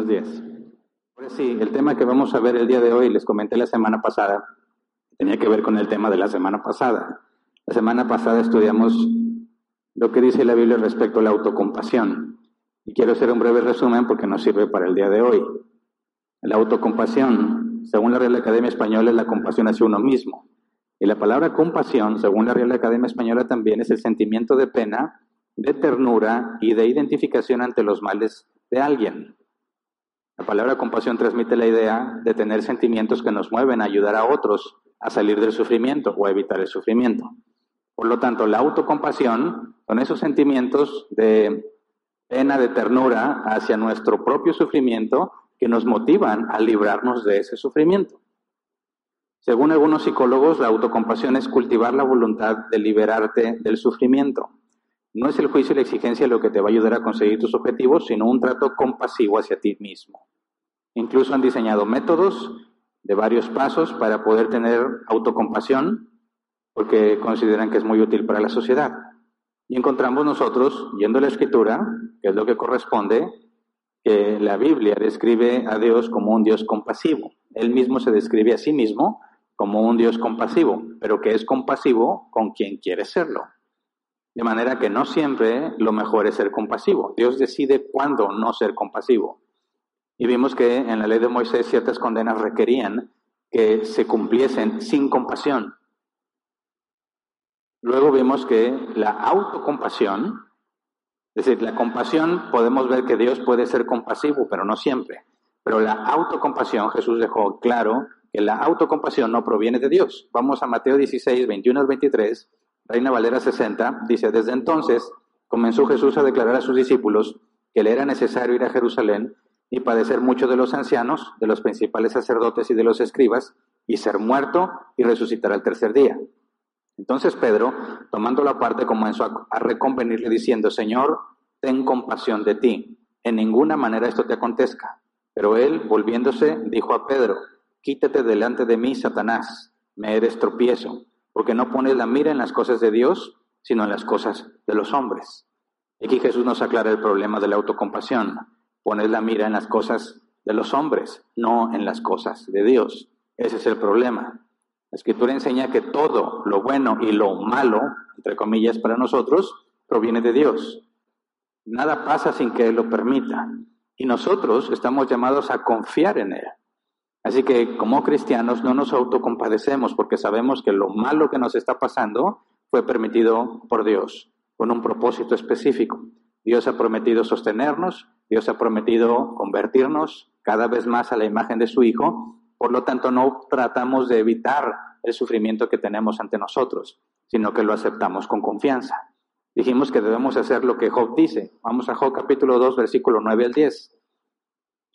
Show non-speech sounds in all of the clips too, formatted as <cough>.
buenos días. Pues sí, el tema que vamos a ver el día de hoy, les comenté la semana pasada, tenía que ver con el tema de la semana pasada. La semana pasada estudiamos lo que dice la Biblia respecto a la autocompasión. Y quiero hacer un breve resumen porque nos sirve para el día de hoy. La autocompasión, según la Real Academia Española, es la compasión hacia uno mismo. Y la palabra compasión, según la Real Academia Española, también es el sentimiento de pena, de ternura y de identificación ante los males de alguien. La palabra compasión transmite la idea de tener sentimientos que nos mueven a ayudar a otros a salir del sufrimiento o a evitar el sufrimiento. Por lo tanto, la autocompasión son esos sentimientos de pena, de ternura hacia nuestro propio sufrimiento que nos motivan a librarnos de ese sufrimiento. Según algunos psicólogos, la autocompasión es cultivar la voluntad de liberarte del sufrimiento. No es el juicio y la exigencia lo que te va a ayudar a conseguir tus objetivos, sino un trato compasivo hacia ti mismo. Incluso han diseñado métodos de varios pasos para poder tener autocompasión, porque consideran que es muy útil para la sociedad. Y encontramos nosotros, yendo a la escritura, que es lo que corresponde, que la Biblia describe a Dios como un Dios compasivo. Él mismo se describe a sí mismo como un Dios compasivo, pero que es compasivo con quien quiere serlo. De manera que no siempre lo mejor es ser compasivo. Dios decide cuándo no ser compasivo. Y vimos que en la ley de Moisés ciertas condenas requerían que se cumpliesen sin compasión. Luego vimos que la autocompasión, es decir, la compasión podemos ver que Dios puede ser compasivo, pero no siempre. Pero la autocompasión, Jesús dejó claro que la autocompasión no proviene de Dios. Vamos a Mateo 16, 21 al 23 Reina Valera 60, dice, desde entonces comenzó Jesús a declarar a sus discípulos que le era necesario ir a Jerusalén y padecer mucho de los ancianos, de los principales sacerdotes y de los escribas, y ser muerto y resucitar al tercer día. Entonces Pedro, tomando la parte, comenzó a, a reconvenirle diciendo, Señor, ten compasión de ti, en ninguna manera esto te acontezca. Pero él, volviéndose, dijo a Pedro, quítate delante de mí, Satanás, me eres tropiezo porque no pones la mira en las cosas de Dios, sino en las cosas de los hombres. Aquí Jesús nos aclara el problema de la autocompasión. Pones la mira en las cosas de los hombres, no en las cosas de Dios. Ese es el problema. La escritura enseña que todo lo bueno y lo malo, entre comillas, para nosotros, proviene de Dios. Nada pasa sin que Él lo permita. Y nosotros estamos llamados a confiar en Él. Así que como cristianos no nos autocompadecemos porque sabemos que lo malo que nos está pasando fue permitido por Dios, con un propósito específico. Dios ha prometido sostenernos, Dios ha prometido convertirnos cada vez más a la imagen de su Hijo, por lo tanto no tratamos de evitar el sufrimiento que tenemos ante nosotros, sino que lo aceptamos con confianza. Dijimos que debemos hacer lo que Job dice. Vamos a Job capítulo 2, versículo 9 al 10.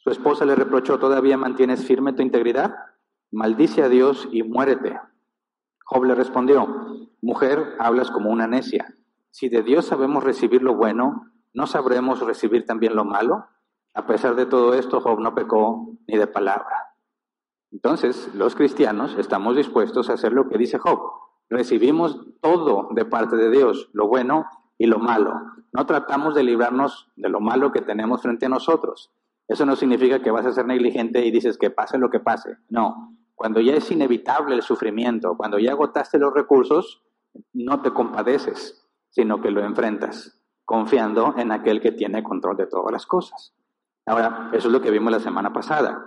Su esposa le reprochó, ¿todavía mantienes firme tu integridad? Maldice a Dios y muérete. Job le respondió, mujer, hablas como una necia. Si de Dios sabemos recibir lo bueno, ¿no sabremos recibir también lo malo? A pesar de todo esto, Job no pecó ni de palabra. Entonces, los cristianos estamos dispuestos a hacer lo que dice Job. Recibimos todo de parte de Dios, lo bueno y lo malo. No tratamos de librarnos de lo malo que tenemos frente a nosotros. Eso no significa que vas a ser negligente y dices que pase lo que pase. No, cuando ya es inevitable el sufrimiento, cuando ya agotaste los recursos, no te compadeces, sino que lo enfrentas, confiando en aquel que tiene control de todas las cosas. Ahora, eso es lo que vimos la semana pasada.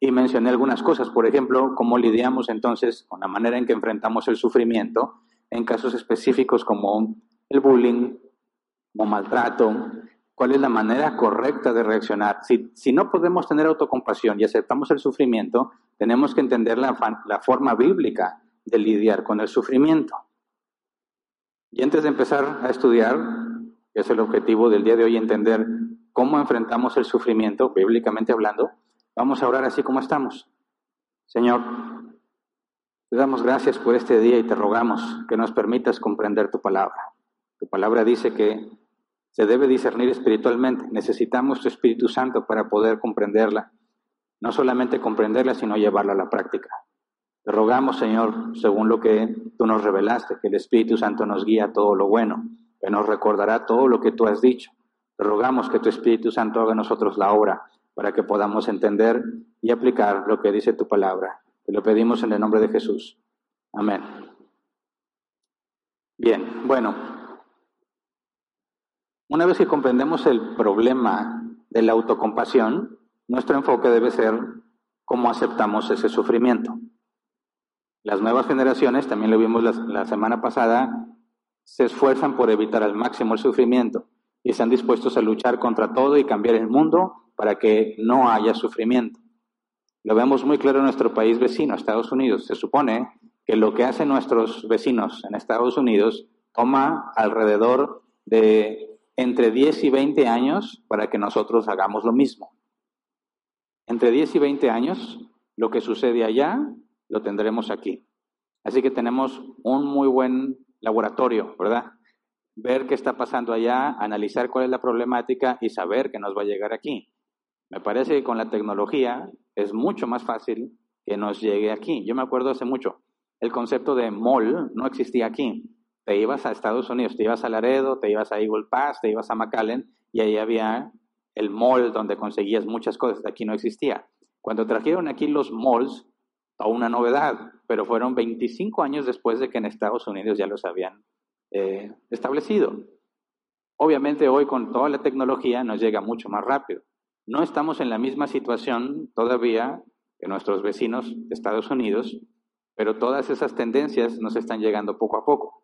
Y mencioné algunas cosas, por ejemplo, cómo lidiamos entonces con la manera en que enfrentamos el sufrimiento en casos específicos como el bullying, como maltrato, cuál es la manera correcta de reaccionar. Si, no podemos tener autocompasión y aceptamos el sufrimiento, tenemos que entender la, la forma bíblica de lidiar con el sufrimiento. Y antes de empezar a estudiar, que es el objetivo del día de hoy, entender cómo enfrentamos el sufrimiento, bíblicamente hablando, vamos a orar así como estamos. Señor, te damos gracias por este día y te rogamos que nos permitas comprender tu palabra. Tu palabra dice que se debe discernir espiritualmente. Necesitamos tu Espíritu Santo para poder comprenderla. No solamente comprenderla, sino llevarla a la práctica. Te rogamos, Señor, según lo que tú nos revelaste, que el Espíritu Santo nos guíe a todo lo bueno, que nos recordará todo lo que tú has dicho. Te rogamos que tu Espíritu Santo haga en nosotros la obra para que podamos entender y aplicar lo que dice tu palabra. Te lo pedimos en el nombre de Jesús. Amén. Bien, bueno, una vez que comprendemos el problema de la autocompasión, nuestro enfoque debe ser cómo aceptamos ese sufrimiento. Las nuevas generaciones, también lo vimos la, semana pasada, se esfuerzan por evitar al máximo el sufrimiento y están dispuestos a luchar contra todo y cambiar el mundo para que no haya sufrimiento. Lo vemos muy claro en nuestro país vecino, Estados Unidos. Se supone que lo que hacen nuestros vecinos en Estados Unidos toma alrededor de entre 10 y 20 años para que nosotros hagamos lo mismo. Entre 10 y 20 años, lo que sucede allá lo tendremos aquí. Así que tenemos un muy buen laboratorio, ¿verdad? Ver qué está pasando allá, analizar cuál es la problemática y saber que nos va a llegar aquí. Me parece que con la tecnología es mucho más fácil que nos llegue aquí. Yo me acuerdo hace mucho, el concepto de mall no existía aquí. Te ibas a Estados Unidos, te ibas a Laredo, te ibas a Eagle Pass, te ibas a McAllen y ahí había el mall donde conseguías muchas cosas. Aquí no existía. Cuando trajeron aquí los malls, a una novedad, pero fueron 25 años después de que en Estados Unidos ya los habían eh, establecido. Obviamente hoy con toda la tecnología nos llega mucho más rápido. No estamos en la misma situación todavía que nuestros vecinos de Estados Unidos, pero todas esas tendencias nos están llegando poco a poco.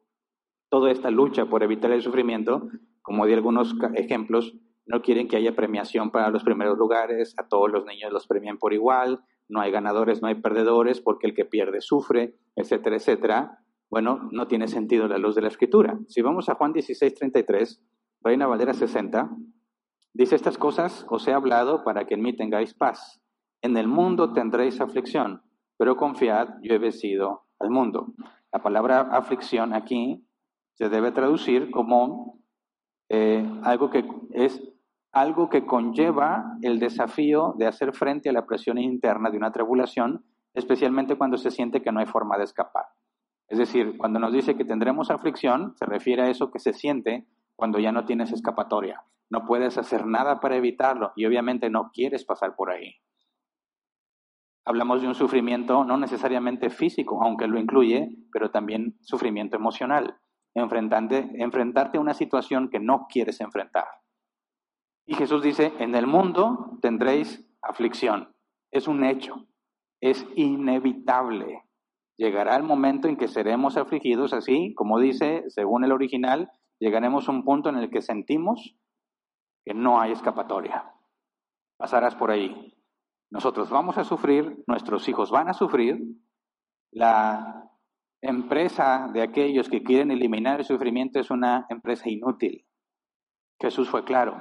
Toda esta lucha por evitar el sufrimiento, como di algunos ejemplos, no quieren que haya premiación para los primeros lugares, a todos los niños los premian por igual, no hay ganadores, no hay perdedores, porque el que pierde sufre, etcétera, etcétera, bueno, no tiene sentido la luz de la escritura. Si vamos a Juan 16, 33, Reina Valera 60, dice estas cosas os he hablado para que en mí tengáis paz. En el mundo tendréis aflicción, pero confiad, yo he vencido al mundo. La palabra aflicción aquí se debe traducir como eh, algo que es algo que conlleva el desafío de hacer frente a la presión interna de una tribulación, especialmente cuando se siente que no hay forma de escapar. Es decir, cuando nos dice que tendremos aflicción, se refiere a eso que se siente cuando ya no tienes escapatoria. No puedes hacer nada para evitarlo y obviamente no quieres pasar por ahí. Hablamos de un sufrimiento no necesariamente físico, aunque lo incluye, pero también sufrimiento emocional. Enfrentarte, a una situación que no quieres enfrentar. Y Jesús dice, en el mundo tendréis aflicción. Es un hecho, es inevitable. Llegará el momento en que seremos afligidos así, como dice, según el original, llegaremos a un punto en el que sentimos que no hay escapatoria. Pasarás por ahí. Nosotros vamos a sufrir, nuestros hijos van a sufrir, la empresa de aquellos que quieren eliminar el sufrimiento es una empresa inútil. Jesús fue claro,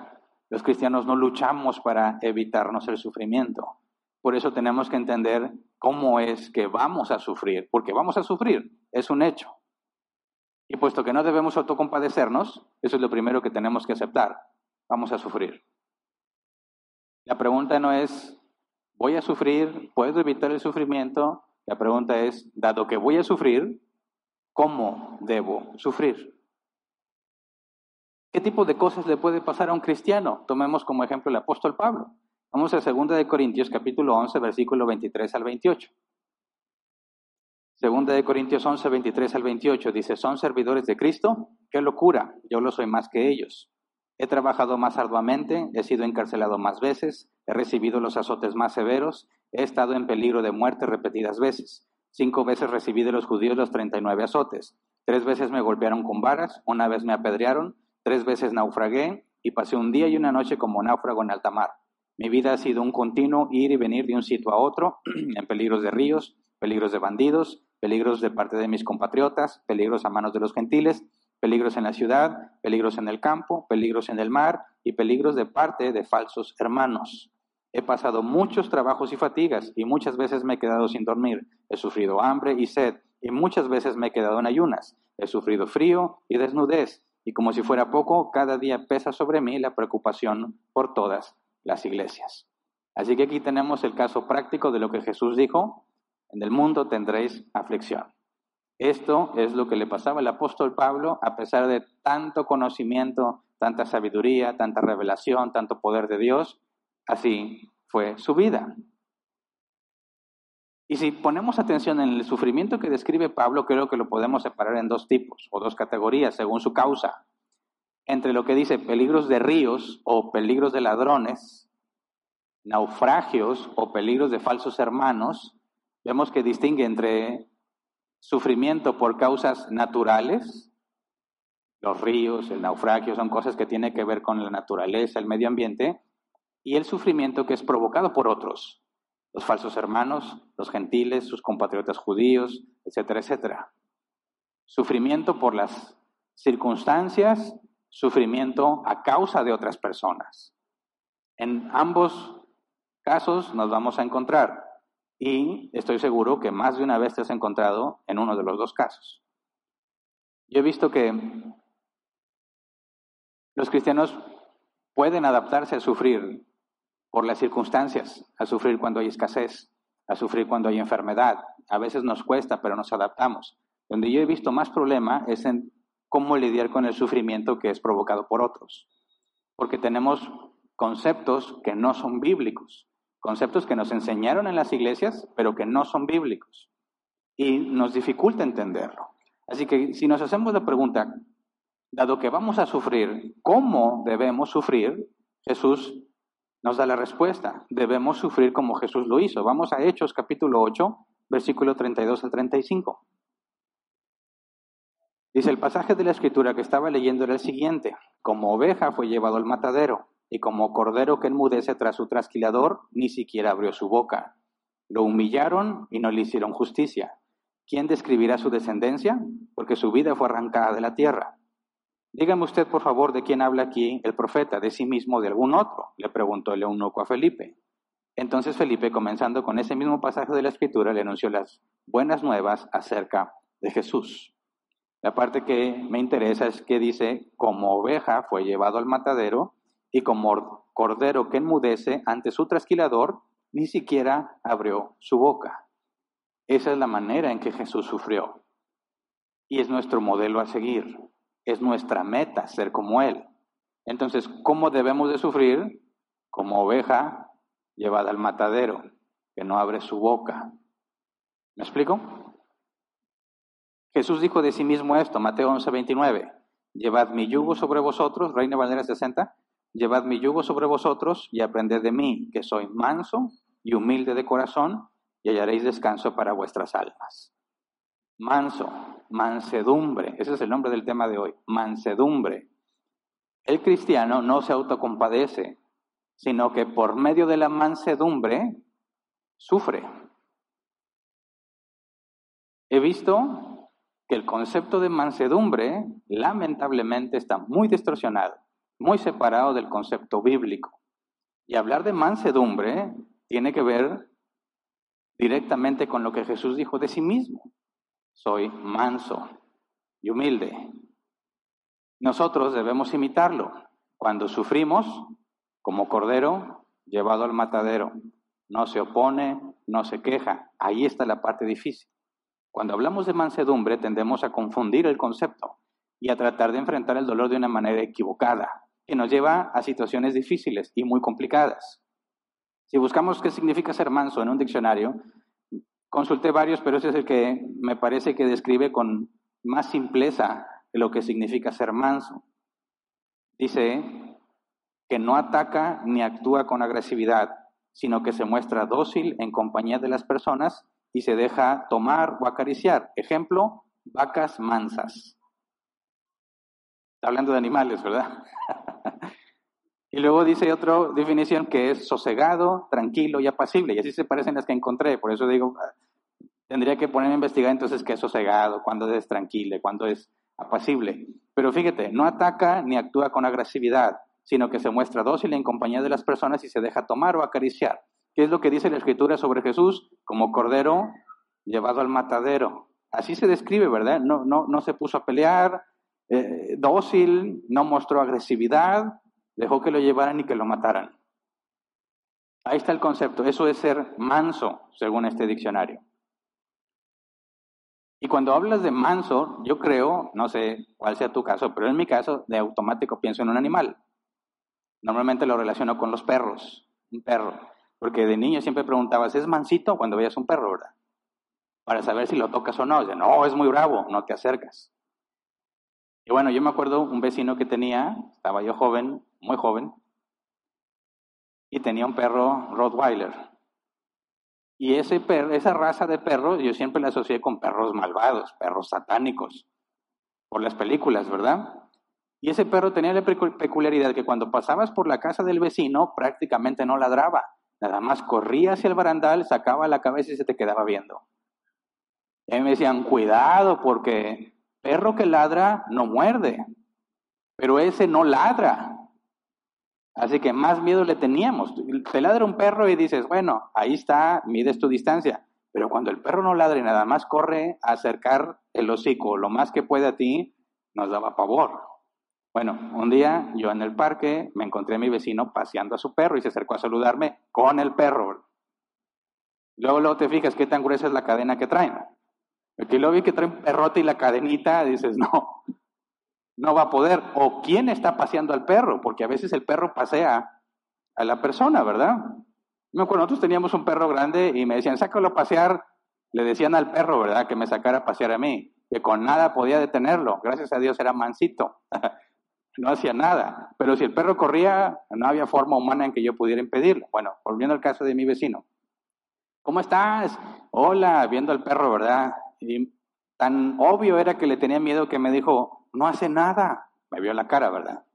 los cristianos no luchamos para evitarnos el sufrimiento. Por eso tenemos que entender cómo es que vamos a sufrir, porque vamos a sufrir, es un hecho. Y puesto que no debemos autocompadecernos, eso es lo primero que tenemos que aceptar, vamos a sufrir. La pregunta no es, ¿voy a sufrir? ¿Puedo evitar el sufrimiento? La pregunta es, dado que voy a sufrir, ¿cómo debo sufrir? ¿Qué tipo de cosas le puede pasar a un cristiano? Tomemos como ejemplo el apóstol Pablo. Vamos a 2 de Corintios capítulo 11 versículo 23 al 28. Segunda de Corintios 11, 23 al 28 dice, ¿son servidores de Cristo? ¡Qué locura! Yo lo soy más que ellos. He trabajado más arduamente, he sido encarcelado más veces, he recibido los azotes más severos, he estado en peligro de muerte repetidas veces. Cinco veces recibí de los judíos los 39 azotes. Tres veces me golpearon con varas, una vez me apedrearon, Tres veces naufragué y pasé un día y una noche como náufrago en alta mar. Mi vida ha sido un continuo ir y venir de un sitio a otro, <clears throat> en peligros de ríos, peligros de bandidos, peligros de parte de mis compatriotas, peligros a manos de los gentiles, peligros en la ciudad, peligros en el campo, peligros en el mar y peligros de parte de falsos hermanos. He pasado muchos trabajos y fatigas y muchas veces me he quedado sin dormir. He sufrido hambre y sed y muchas veces me he quedado en ayunas. He sufrido frío y desnudez y como si fuera poco, cada día pesa sobre mí la preocupación por todas las iglesias. Así que aquí tenemos el caso práctico de lo que Jesús dijo, en el mundo tendréis aflicción. Esto es lo que le pasaba al apóstol Pablo a pesar de tanto conocimiento, tanta sabiduría, tanta revelación, tanto poder de Dios. Así fue su vida. Y si ponemos atención en el sufrimiento que describe Pablo, creo que lo podemos separar en dos tipos o dos categorías según su causa. Entre lo que dice peligros de ríos o peligros de ladrones, naufragios o peligros de falsos hermanos, vemos que distingue entre sufrimiento por causas naturales, los ríos, el naufragio son cosas que tienen que ver con la naturaleza, el medio ambiente, y el sufrimiento que es provocado por otros, los falsos hermanos, los gentiles, sus compatriotas judíos, etcétera, etcétera. Sufrimiento por las circunstancias, sufrimiento a causa de otras personas. En ambos casos nos vamos a encontrar y estoy seguro que más de una vez te has encontrado en uno de los dos casos. Yo he visto que los cristianos pueden adaptarse a sufrir por las circunstancias, a sufrir cuando hay escasez, a sufrir cuando hay enfermedad. A veces nos cuesta, pero nos adaptamos. Donde yo he visto más problema es en cómo lidiar con el sufrimiento que es provocado por otros. Porque tenemos conceptos que no son bíblicos, conceptos que nos enseñaron en las iglesias, pero que no son bíblicos. Y nos dificulta entenderlo. Así que si nos hacemos la pregunta, dado que vamos a sufrir, ¿cómo debemos sufrir? Jesús nos da la respuesta. Debemos sufrir como Jesús lo hizo. Vamos a Hechos capítulo 8, versículo 32 al 35. Dice el pasaje de la escritura que estaba leyendo era el siguiente. Como oveja fue llevado al matadero, y como cordero que enmudece tras su trasquilador, ni siquiera abrió su boca. Lo humillaron y no le hicieron justicia. ¿Quién describirá su descendencia? Porque su vida fue arrancada de la tierra. Dígame usted, por favor, de quién habla aquí el profeta, de sí mismo o de algún otro, le preguntó el eunuco a Felipe. Entonces Felipe, comenzando con ese mismo pasaje de la escritura, le anunció las buenas nuevas acerca de Jesús. La parte que me interesa es que dice, como oveja fue llevado al matadero y como cordero que enmudece ante su trasquilador, ni siquiera abrió su boca. Esa es la manera en que Jesús sufrió. Y es nuestro modelo a seguir. Es nuestra meta ser como Él. Entonces, ¿cómo debemos de sufrir? Como oveja llevada al matadero, que no abre su boca. ¿Me explico? Jesús dijo de sí mismo esto, Mateo 11, 29. Llevad mi yugo sobre vosotros, Reina Valera 60, llevad mi yugo sobre vosotros y aprended de mí, que soy manso y humilde de corazón, y hallaréis descanso para vuestras almas. Manso, mansedumbre, ese es el nombre del tema de hoy, mansedumbre. El cristiano no se autocompadece, sino que por medio de la mansedumbre sufre. He visto que el concepto de mansedumbre lamentablemente está muy distorsionado, muy separado del concepto bíblico. Y hablar de mansedumbre tiene que ver directamente con lo que Jesús dijo de sí mismo soy manso y humilde. Nosotros debemos imitarlo cuando sufrimos como cordero llevado al matadero. No se opone, no se queja. Ahí está la parte difícil. Cuando hablamos de mansedumbre tendemos a confundir el concepto y a tratar de enfrentar el dolor de una manera equivocada, que nos lleva a situaciones difíciles y muy complicadas. Si buscamos qué significa ser manso en un diccionario, Consulté varios, pero ese es el que me parece que describe con más simpleza lo que significa ser manso. Dice que no ataca ni actúa con agresividad, sino que se muestra dócil en compañía de las personas y se deja tomar o acariciar. Ejemplo, vacas mansas. Está hablando de animales, ¿verdad? <laughs> y luego dice otra definición que es sosegado, tranquilo y apacible. Y así se parecen las que encontré. Por eso digo, Tendría que ponerme a investigar entonces qué es sosegado, cuándo es tranquilo, cuándo es apacible. Pero fíjate, no ataca ni actúa con agresividad, sino que se muestra dócil en compañía de las personas y se deja tomar o acariciar. ¿Qué es lo que dice la Escritura sobre Jesús? Como cordero llevado al matadero. Así se describe, ¿verdad? No, no, no se puso a pelear, eh, dócil, no mostró agresividad, dejó que lo llevaran y que lo mataran. Ahí está el concepto. Eso es ser manso, según este diccionario. Y cuando hablas de manso, yo creo, no sé cuál sea tu caso, pero en mi caso, de automático pienso en un animal. Normalmente lo relaciono con los perros, un perro. Porque de niño siempre preguntabas, ¿es mansito cuando veías un perro, verdad? Para saber si lo tocas o no. no, es muy bravo, no te acercas. Y bueno, yo me acuerdo un vecino que tenía, estaba yo joven, muy joven, y tenía un perro Rottweiler. Y ese perro, esa raza de perros yo siempre la asocié con perros malvados, perros satánicos, por las películas, ¿verdad? Y ese perro tenía la peculiaridad que cuando pasabas por la casa del vecino prácticamente no ladraba, nada más corría hacia el barandal, sacaba la cabeza y se te quedaba viendo. Y me decían, cuidado porque perro que ladra no muerde, pero ese no ladra. Así que más miedo le teníamos. Te ladra un perro y dices, bueno, ahí está, mides tu distancia. Pero cuando el perro no ladra y nada más corre a acercar el hocico lo más que puede a ti, nos daba pavor. Bueno, un día yo en el parque me encontré a mi vecino paseando a su perro y se acercó a saludarme con el perro. Luego, luego te fijas qué tan gruesa es la cadena que traen. Aquí lo vi que trae un perrote y la cadenita, dices, <laughs> no, no va a poder. O quién está paseando al perro, porque a veces el perro pasea a la persona, ¿verdad? Me acuerdo, nosotros teníamos un perro grande y me decían, sácalo a pasear. Le decían al perro, ¿verdad? Que me sacara a pasear a mí, que con nada podía detenerlo. Gracias a Dios era mansito. <laughs> no hacía nada. Pero si el perro corría, no había forma humana en que yo pudiera impedirlo. Bueno, volviendo al caso de mi vecino. ¿Cómo estás? Hola, viendo al perro, ¿verdad? Y tan obvio era que le tenía miedo que me dijo, no hace nada. Me vio la cara, ¿verdad?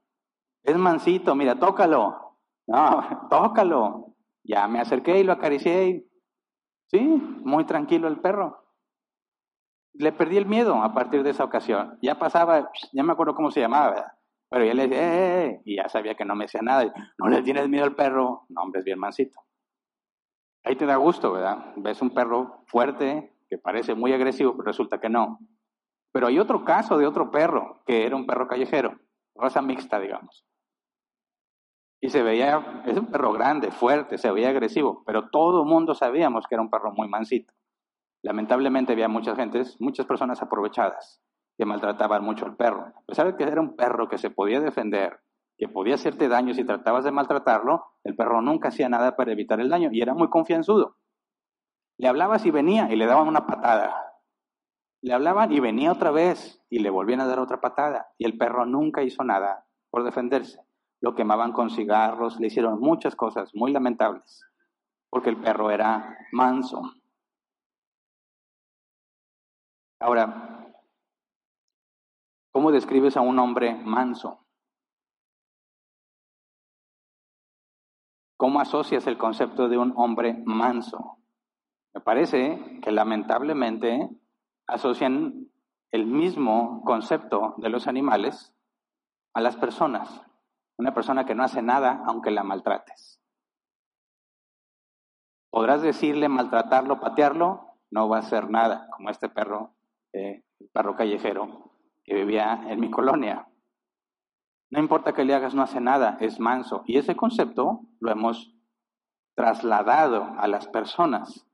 Es mansito, mira, tócalo. No, <laughs> tócalo. Ya me acerqué y lo acaricié. sí, muy tranquilo el perro. Le perdí el miedo a partir de esa ocasión. Ya pasaba, ya me acuerdo cómo se llamaba, ¿verdad? Pero ya le decía, eh, eh, eh" y ya sabía que no me decía nada. ¿No le tienes miedo al perro? No, hombre, es bien mansito. Ahí te da gusto, ¿verdad? Ves un perro fuerte, que parece muy agresivo, pero resulta que no. Pero hay otro caso de otro perro, que era un perro callejero, raza mixta, digamos. Y se veía, es un perro grande, fuerte, se veía agresivo, pero todo el mundo sabíamos que era un perro muy mansito. Lamentablemente había muchas gentes, muchas personas aprovechadas que maltrataban mucho al perro. A pesar de que era un perro que se podía defender, que podía hacerte daño si tratabas de maltratarlo, el perro nunca hacía nada para evitar el daño y era muy confianzudo. Le hablabas y venía y le daban una patada. Le hablaban y venía otra vez y le volvían a dar otra patada. Y el perro nunca hizo nada por defenderse lo quemaban con cigarros, le hicieron muchas cosas muy lamentables, porque el perro era manso. Ahora, ¿cómo describes a un hombre manso? ¿Cómo asocias el concepto de un hombre manso? Me parece que lamentablemente asocian el mismo concepto de los animales a las personas. Una persona que no hace nada aunque la maltrates. Podrás decirle maltratarlo, patearlo, no va a hacer nada, como este perro, eh, el perro callejero que vivía en mi colonia. No importa que le hagas, no hace nada, es manso. Y ese concepto lo hemos trasladado a las personas.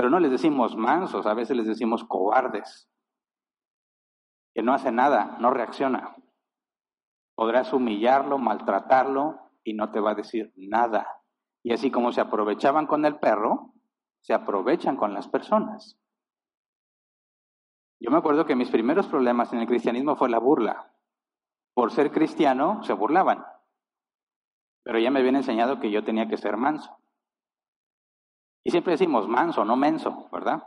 Pero no les decimos mansos, a veces les decimos cobardes, que no hace nada, no reacciona. Podrás humillarlo, maltratarlo y no te va a decir nada. Y así como se aprovechaban con el perro, se aprovechan con las personas. Yo me acuerdo que mis primeros problemas en el cristianismo fue la burla. Por ser cristiano se burlaban. Pero ya me habían enseñado que yo tenía que ser manso. Y siempre decimos manso, no menso, ¿verdad?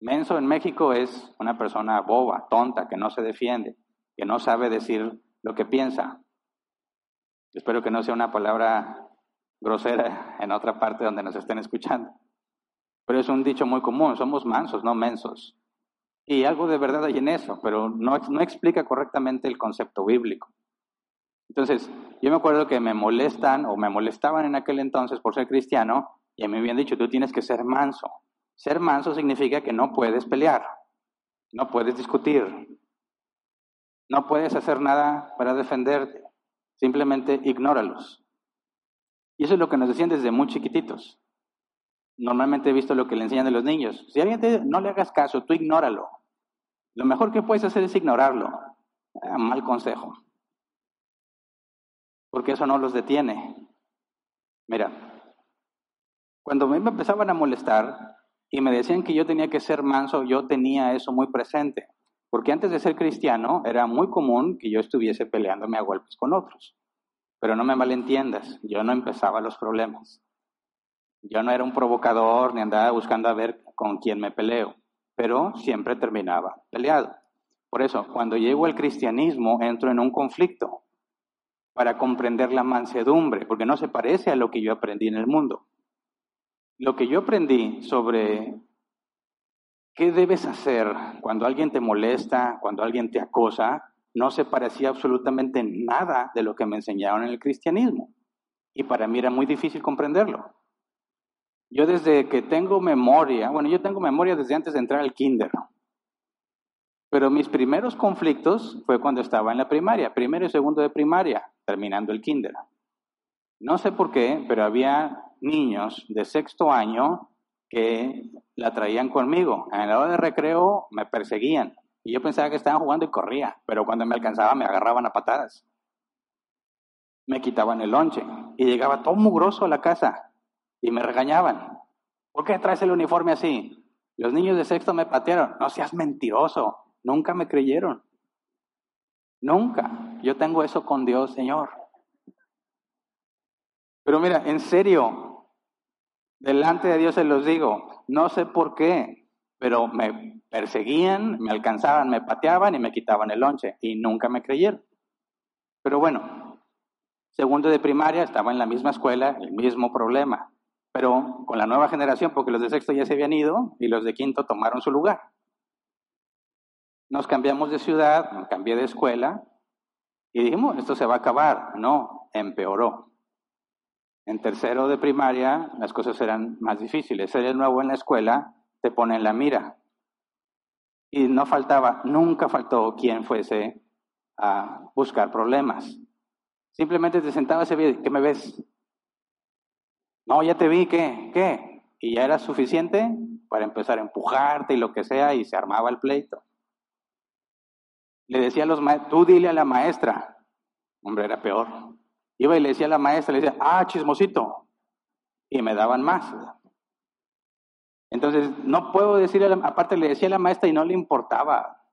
Menso en México es una persona boba, tonta, que no se defiende, que no sabe decir lo que piensa. Espero que no sea una palabra grosera en otra parte donde nos estén escuchando. Pero es un dicho muy común, somos mansos, no mensos. Y algo de verdad hay en eso, pero no, no explica correctamente el concepto bíblico. Entonces, yo me acuerdo que me molestan o me molestaban en aquel entonces por ser cristiano y me habían dicho, tú tienes que ser manso. Ser manso significa que no puedes pelear, no puedes discutir, no puedes hacer nada para defenderte, simplemente ignóralos. Y eso es lo que nos decían desde muy chiquititos. Normalmente he visto lo que le enseñan a los niños. Si alguien te, no le hagas caso, tú ignóralo. Lo mejor que puedes hacer es ignorarlo. Ah, mal consejo. Porque eso no los detiene. Mira, Cuando me empezaban a molestar y me decían que yo tenía que ser manso, yo tenía eso muy presente. Porque antes de ser cristiano era muy común que yo estuviese peleándome a golpes con otros. Pero no me malentiendas, yo no empezaba los problemas. Yo no era un provocador ni andaba buscando a ver con quién me peleo, pero siempre terminaba peleado. Por eso, cuando llego al cristianismo, entro en un conflicto para comprender la mansedumbre, porque no se parece a lo que yo aprendí en el mundo. Lo que yo aprendí sobre qué debes hacer cuando alguien te molesta, cuando alguien te acosa, no se parecía absolutamente nada de lo que me enseñaron en el cristianismo. Y para mí era muy difícil comprenderlo. Yo desde que tengo memoria, bueno, yo tengo memoria desde antes de entrar al kinder, pero mis primeros conflictos fue cuando estaba en la primaria, primero y segundo de primaria, terminando el kinder. No sé por qué, pero había niños de sexto año que la traían conmigo. En la hora de recreo me perseguían y yo pensaba que estaban jugando y corría, pero cuando me alcanzaba me agarraban a patadas. Me quitaban el lonche y llegaba todo mugroso a la casa y me regañaban. ¿Por qué traes el uniforme así? Los niños de sexto me patearon. No seas mentiroso. Nunca me creyeron. Nunca. Yo tengo eso con Dios, Señor. Pero mira, en serio, delante de Dios se los digo, no sé por qué, pero me perseguían, me alcanzaban, me pateaban y me quitaban el lonche y nunca me creyeron. Pero bueno, segundo de primaria, estaba en la misma escuela, el mismo problema pero con la nueva generación, porque los de sexto ya se habían ido y los de quinto tomaron su lugar. Nos cambiamos de ciudad, cambié de escuela y dijimos, esto se va a acabar. No, empeoró. En tercero de primaria las cosas eran más difíciles. Eres nuevo en la escuela, te ponen la mira. Y no faltaba, nunca faltó quien fuese a buscar problemas. Simplemente te sentabas y ¿qué me ves? No, ya te vi, ¿qué? ¿Qué? Y ya era suficiente para empezar a empujarte y lo que sea, y se armaba el pleito. Le decía a los maestros, tú dile a la maestra. Hombre, era peor. Iba y le decía a la maestra, le decía, ah, chismosito. Y me daban más. Entonces, no puedo decirle, aparte le decía a la maestra y no le importaba.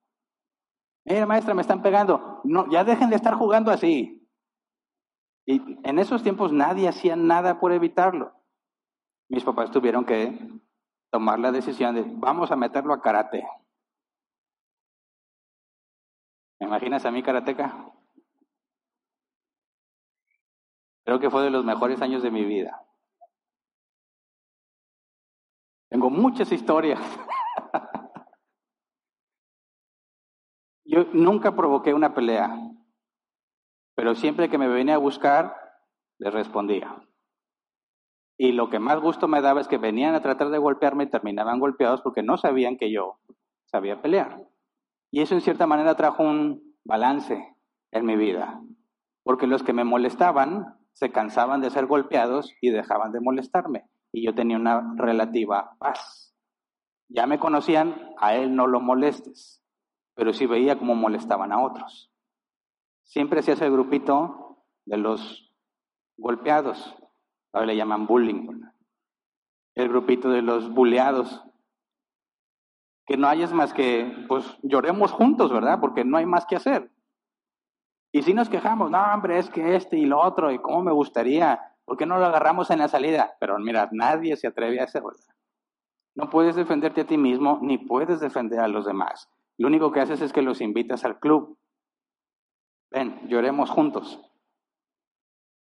Mira, maestra, me están pegando. No, ya dejen de estar jugando así. Y en esos tiempos nadie hacía nada por evitarlo. Mis papás tuvieron que tomar la decisión de, vamos a meterlo a karate. ¿Me imaginas a mí karateca? Creo que fue de los mejores años de mi vida. Tengo muchas historias. <laughs> Yo nunca provoqué una pelea. Pero siempre que me venía a buscar, les respondía. Y lo que más gusto me daba es que venían a tratar de golpearme y terminaban golpeados porque no sabían que yo sabía pelear. Y eso en cierta manera trajo un balance en mi vida. Porque los que me molestaban se cansaban de ser golpeados y dejaban de molestarme. Y yo tenía una relativa paz. Ya me conocían, a él no lo molestes. Pero sí veía cómo molestaban a otros. Siempre se hace el grupito de los golpeados. Ahora le llaman bullying. El grupito de los bulleados. Que no hayas más que, pues lloremos juntos, ¿verdad? Porque no hay más que hacer. Y si nos quejamos, no, hombre, es que este y lo otro, y cómo me gustaría, ¿por qué no lo agarramos en la salida? Pero mira, nadie se atreve a hacerlo. No puedes defenderte a ti mismo, ni puedes defender a los demás. Lo único que haces es que los invitas al club. Ven, lloremos juntos.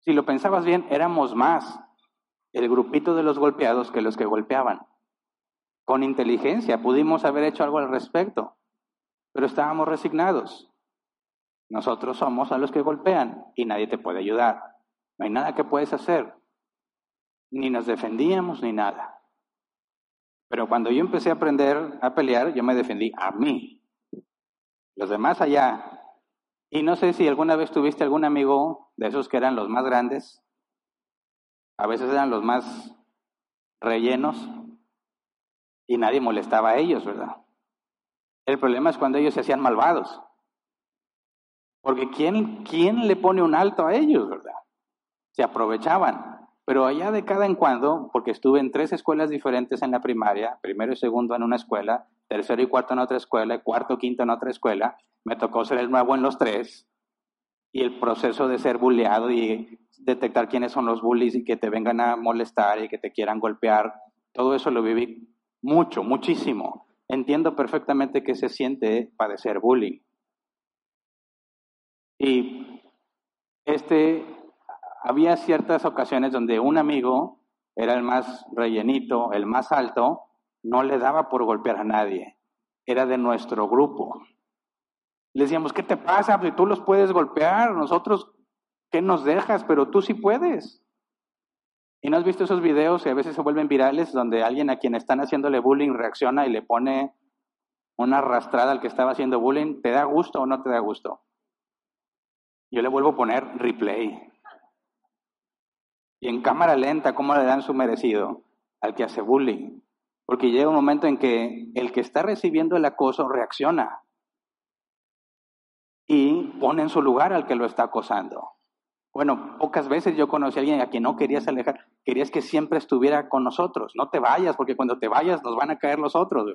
Si lo pensabas bien, éramos más el grupito de los golpeados que los que golpeaban. Con inteligencia pudimos haber hecho algo al respecto, pero estábamos resignados. Nosotros somos a los que golpean y nadie te puede ayudar. No hay nada que puedes hacer. Ni nos defendíamos ni nada. Pero cuando yo empecé a aprender a pelear, yo me defendí a mí. Los demás allá y no sé si alguna vez tuviste algún amigo de esos que eran los más grandes, a veces eran los más rellenos y nadie molestaba a ellos, ¿verdad? El problema es cuando ellos se hacían malvados. Porque ¿quién, ¿quién le pone un alto a ellos, verdad? Se aprovechaban. Pero allá de cada en cuando, porque estuve en tres escuelas diferentes en la primaria, primero y segundo en una escuela, tercero y cuarto en otra escuela, cuarto y quinto en otra escuela, me tocó ser el nuevo en los tres, y el proceso de ser bulleado y detectar quiénes son los bullies y que te vengan a molestar y que te quieran golpear, todo eso lo viví mucho, muchísimo. Entiendo perfectamente qué se siente padecer bullying. Y este, había ciertas ocasiones donde un amigo era el más rellenito, el más alto, no le daba por golpear a nadie. Era de nuestro grupo. Le decíamos, ¿qué te pasa? Si tú los puedes golpear, nosotros, ¿qué nos dejas? Pero tú sí puedes. ¿Y no has visto esos videos que a veces se vuelven virales donde alguien a quien están haciéndole bullying reacciona y le pone una arrastrada al que estaba haciendo bullying? ¿Te da gusto o no te da gusto? Yo le vuelvo a poner replay. Y en cámara lenta, ¿cómo le dan su merecido al que hace bullying? Porque llega un momento en que el que está recibiendo el acoso reacciona y pone en su lugar al que lo está acosando. Bueno, pocas veces yo conocí a alguien a quien no querías alejar, querías que siempre estuviera con nosotros. No te vayas, porque cuando te vayas nos van a caer los otros.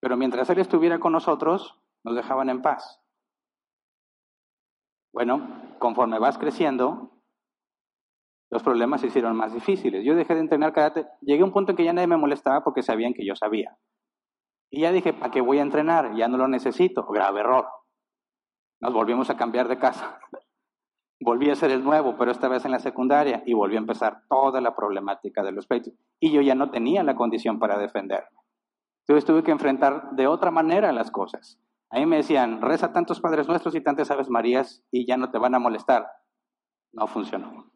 Pero mientras él estuviera con nosotros, nos dejaban en paz. Bueno, conforme vas creciendo, los problemas se hicieron más difíciles. Yo dejé de entrenar karate, llegué a un punto en que ya nadie me molestaba porque sabían que yo sabía. Y ya dije, ¿para qué voy a entrenar? Ya no lo necesito. Grave error. Nos volvimos a cambiar de casa. <laughs> Volví a ser el nuevo, pero esta vez en la secundaria, y volví a empezar toda la problemática de los peitos. Y yo ya no tenía la condición para defenderme. Entonces tuve que enfrentar de otra manera las cosas. A mí me decían, reza tantos Padres Nuestros y tantas Aves Marías y ya no te van a molestar. No funcionó.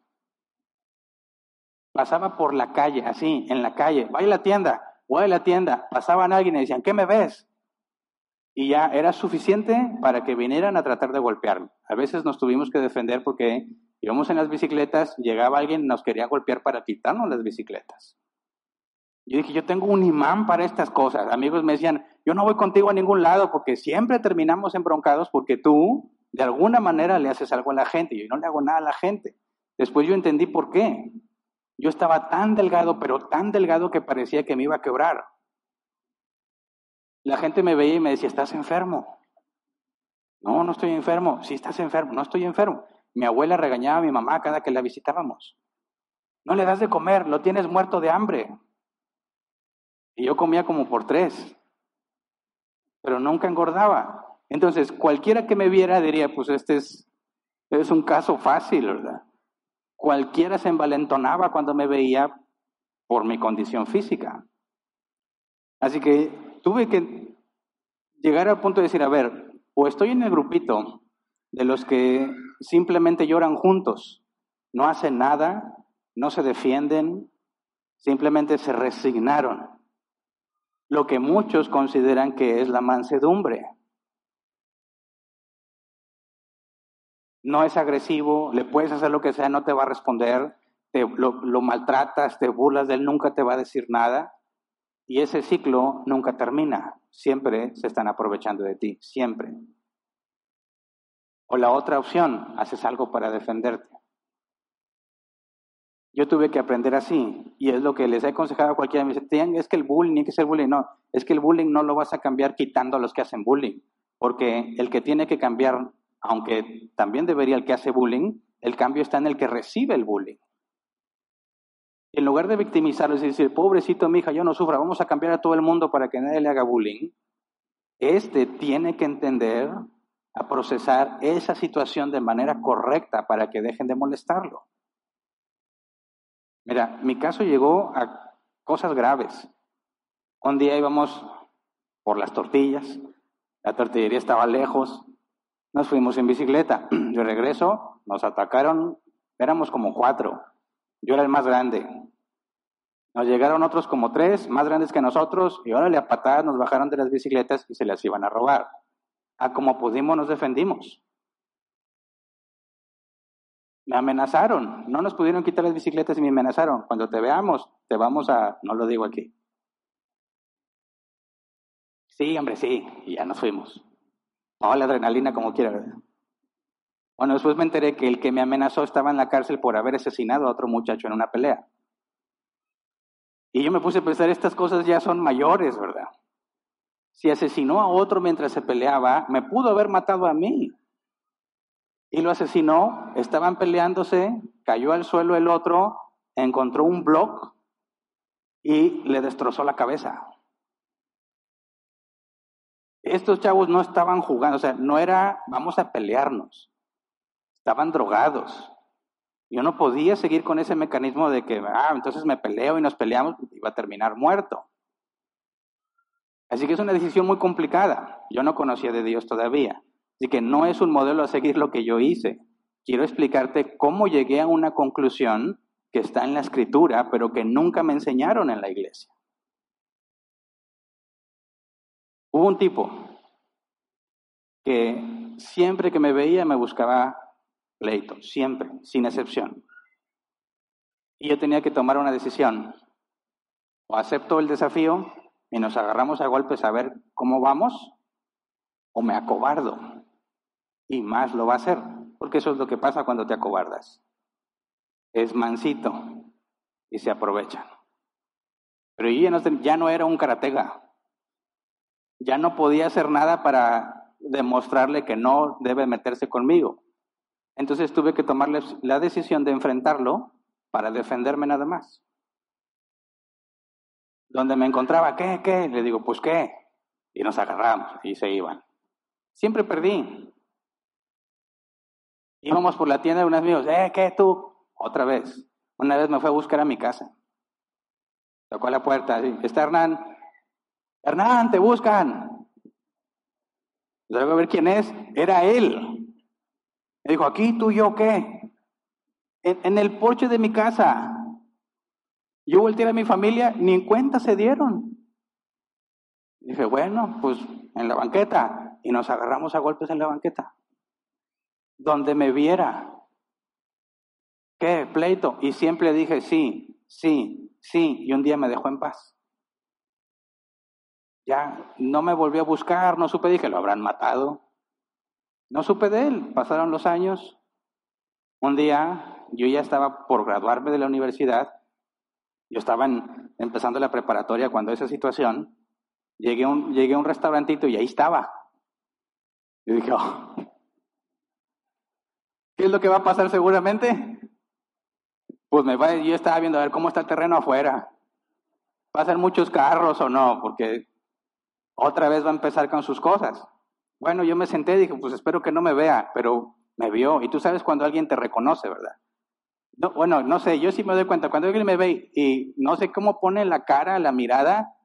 Pasaba por la calle, así, en la calle, vaya a la tienda, voy a la tienda, pasaban alguien y decían, ¿qué me ves? y ya era suficiente para que vinieran a tratar de golpearme. A veces nos tuvimos que defender porque íbamos en las bicicletas, llegaba alguien y nos quería golpear para quitarnos las bicicletas. Yo dije, yo tengo un imán para estas cosas. Amigos me decían, yo no voy contigo a ningún lado porque siempre terminamos embroncados porque tú de alguna manera le haces algo a la gente. Yo no le hago nada a la gente. Después yo entendí por qué. Yo estaba tan delgado, pero tan delgado que parecía que me iba a quebrar. La gente me veía y me decía, ¿estás enfermo? No, no estoy enfermo. Sí, estás enfermo. No estoy enfermo. Mi abuela regañaba a mi mamá cada que la visitábamos. No le das de comer, lo tienes muerto de hambre. Y yo comía como por tres, pero nunca engordaba. Entonces, cualquiera que me viera diría, pues este es, es un caso fácil, ¿verdad? Cualquiera se envalentonaba cuando me veía por mi condición física. Así que tuve que llegar al punto de decir, a ver, o estoy en el grupito de los que simplemente lloran juntos, no hacen nada, no se defienden, simplemente se resignaron. Lo que muchos consideran que es la mansedumbre. No es agresivo, le puedes hacer lo que sea, no te va a responder, te, lo, lo maltratas, te burlas de él, nunca te va a decir nada. Y ese ciclo nunca termina, siempre se están aprovechando de ti, siempre. O la otra opción, haces algo para defenderte. Yo tuve que aprender así, y es lo que les he aconsejado a cualquiera. Me dice, es que el bullying, que es el bullying. No, es que el bullying no lo vas a cambiar quitando a los que hacen bullying, porque el que tiene que cambiar, aunque también debería el que hace bullying, el cambio está en el que recibe el bullying. En lugar de victimizarlos y decir, pobrecito mi hija, yo no sufra, vamos a cambiar a todo el mundo para que nadie le haga bullying, este tiene que entender a procesar esa situación de manera correcta para que dejen de molestarlo. Mira, mi caso llegó a cosas graves. Un día íbamos por las tortillas, la tortillería estaba lejos, nos fuimos en bicicleta. <clears throat> De regreso nos atacaron, éramos como cuatro, yo era el más grande. Nos llegaron otros como tres, más grandes que nosotros, y órale a patadas nos bajaron de las bicicletas y se las iban a robar. A como pudimos nos defendimos. Me amenazaron, no nos pudieron quitar las bicicletas y me amenazaron. Cuando te veamos, te vamos a, no lo digo aquí. Sí, hombre, sí, y ya nos fuimos. No, la adrenalina como quiera, ¿verdad? Bueno, después me enteré que el que me amenazó estaba en la cárcel por haber asesinado a otro muchacho en una pelea. Y yo me puse a pensar, estas cosas ya son mayores, ¿verdad? Si asesinó a otro mientras se peleaba, me pudo haber matado a mí. Y lo asesinó, estaban peleándose, cayó al suelo el otro, encontró un blog y le destrozó la cabeza. Estos chavos no estaban jugando, o sea, no era vamos a pelearnos. Estaban drogados. Yo no podía seguir con ese mecanismo de que, ah, entonces me peleo y nos peleamos, iba a terminar muerto. Así que es una decisión muy complicada. Yo no conocía de Dios todavía. Así que no es un modelo a seguir lo que yo hice. Quiero explicarte cómo llegué a una conclusión que está en la escritura, pero que nunca me enseñaron en la iglesia. Hubo un tipo que siempre que me veía me buscaba pleito, siempre, sin excepción. Y yo tenía que tomar una decisión. O acepto el desafío y nos agarramos a golpes a ver cómo vamos, o me acobardo. Y más lo va a hacer, porque eso es lo que pasa cuando te acobardas. Es mansito y se aprovecha. Pero ya no, ya no era un karatega. Ya no podía hacer nada para demostrarle que no debe meterse conmigo. Entonces tuve que tomar la decisión de enfrentarlo para defenderme nada más. Donde me encontraba, ¿qué? ¿Qué? Le digo, pues qué. Y nos agarramos y se iban. Siempre perdí. Íbamos por la tienda de unos amigos, ¿eh? ¿Qué tú? Otra vez. Una vez me fue a buscar a mi casa. Tocó a la puerta, está Hernán. Hernán, te buscan. Luego a ver quién es. Era él. Me dijo, aquí tú y yo qué? En, el porche de mi casa. Yo volteé a mi familia, ni en cuenta se dieron. Dije, bueno, pues en la banqueta. Y nos agarramos a golpes en la banqueta. Donde me viera. ¿Qué? Pleito. Y siempre dije, sí, sí, sí. Y un día me dejó en paz. Ya no me volvió a buscar, no supe, dije, lo habrán matado. No supe de él, pasaron los años. Un día yo ya estaba por graduarme de la universidad, yo estaba empezando la preparatoria cuando esa situación, llegué a un, llegué a un restaurantito y ahí estaba. Y dije, oh, ¿qué es lo que va a pasar seguramente? Pues me va, yo estaba viendo a ver cómo está el terreno afuera. ¿Pasan muchos carros o no? Porque otra vez va a empezar con sus cosas. Bueno, yo me senté y dije, pues espero que no me vea, pero me vio. Y tú sabes cuando alguien te reconoce, ¿verdad? No, bueno, no sé, yo sí me doy cuenta, cuando alguien me ve y no sé cómo pone la cara, la mirada,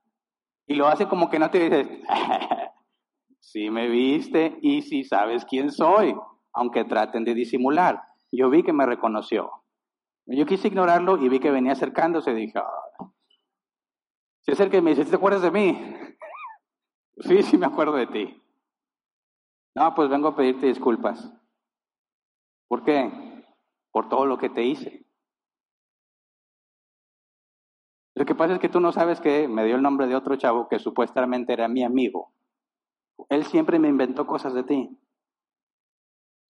y lo hace como que no te dice, <laughs> sí me viste y sí sabes quién soy, aunque traten de disimular. Yo vi que me reconoció. Yo quise ignorarlo y vi que venía acercándose dije, oh. se acerca y me dice, ¿te acuerdas de mí? <laughs> sí, sí me acuerdo de ti. No, pues vengo a pedirte disculpas. ¿Por qué? Por todo lo que te hice. Lo que pasa es que tú no sabes que me dio el nombre de otro chavo que supuestamente era mi amigo. Él siempre me inventó cosas de ti.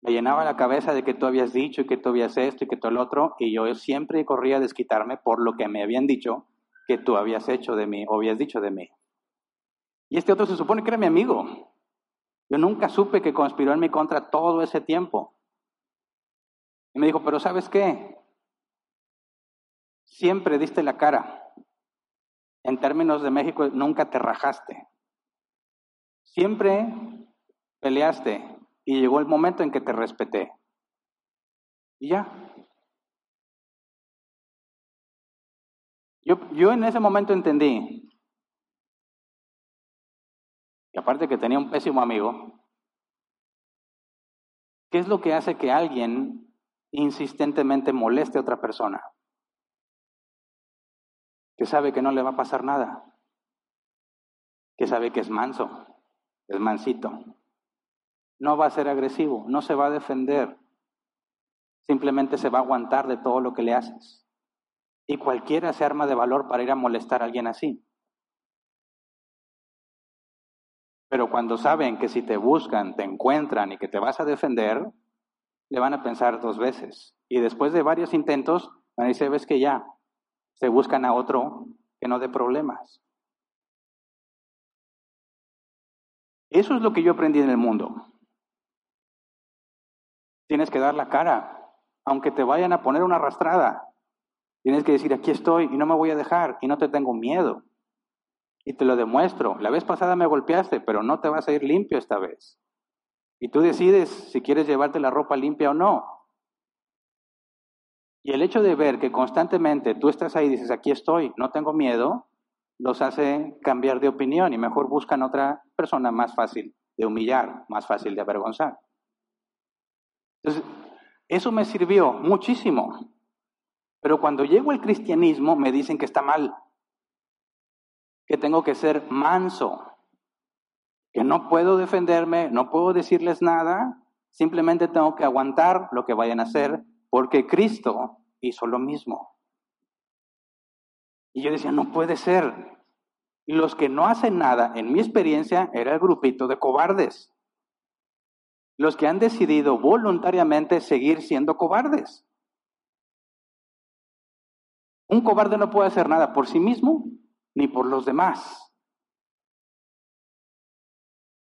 Me llenaba la cabeza de que tú habías dicho y que tú habías esto y que todo el otro, y yo siempre corría a desquitarme por lo que me habían dicho que tú habías hecho de mí o habías dicho de mí. Y este otro se supone que era mi amigo. Yo nunca supe que conspiró en mi contra todo ese tiempo. Y me dijo, pero ¿sabes qué? Siempre diste la cara. En términos de México, nunca te rajaste. Siempre peleaste y llegó el momento en que te respeté. Y ya. Yo, yo en ese momento entendí y aparte que tenía un pésimo amigo, ¿qué es lo que hace que alguien insistentemente moleste a otra persona? Que sabe que no le va a pasar nada, que sabe que es manso, es mansito. No va a ser agresivo, no se va a defender, simplemente se va a aguantar de todo lo que le haces. Y cualquiera se arma de valor para ir a molestar a alguien así. Pero cuando saben que si te buscan, te encuentran y que te vas a defender, le van a pensar dos veces. Y después de varios intentos, van a decir, ves que ya, se buscan a otro que no dé problemas. Eso es lo que yo aprendí en el mundo. Tienes que dar la cara, aunque te vayan a poner una arrastrada. Tienes que decir, aquí estoy y no me voy a dejar y no te tengo miedo. Y te lo demuestro. La vez pasada me golpeaste, pero no te vas a ir limpio esta vez. Y tú decides si quieres llevarte la ropa limpia o no. Y el hecho de ver que constantemente tú estás ahí y dices, aquí estoy, no tengo miedo, los hace cambiar de opinión y mejor buscan otra persona más fácil de humillar, más fácil de avergonzar. Entonces, eso me sirvió muchísimo. Pero cuando llego al cristianismo me dicen que está mal, que tengo que ser manso, que no puedo defenderme, no puedo decirles nada, simplemente tengo que aguantar lo que vayan a hacer, porque Cristo hizo lo mismo. Y yo decía, no puede ser. Y los que no hacen nada, en mi experiencia, era el grupito de cobardes. Los que han decidido voluntariamente seguir siendo cobardes. Un cobarde no puede hacer nada por sí mismo ni por los demás.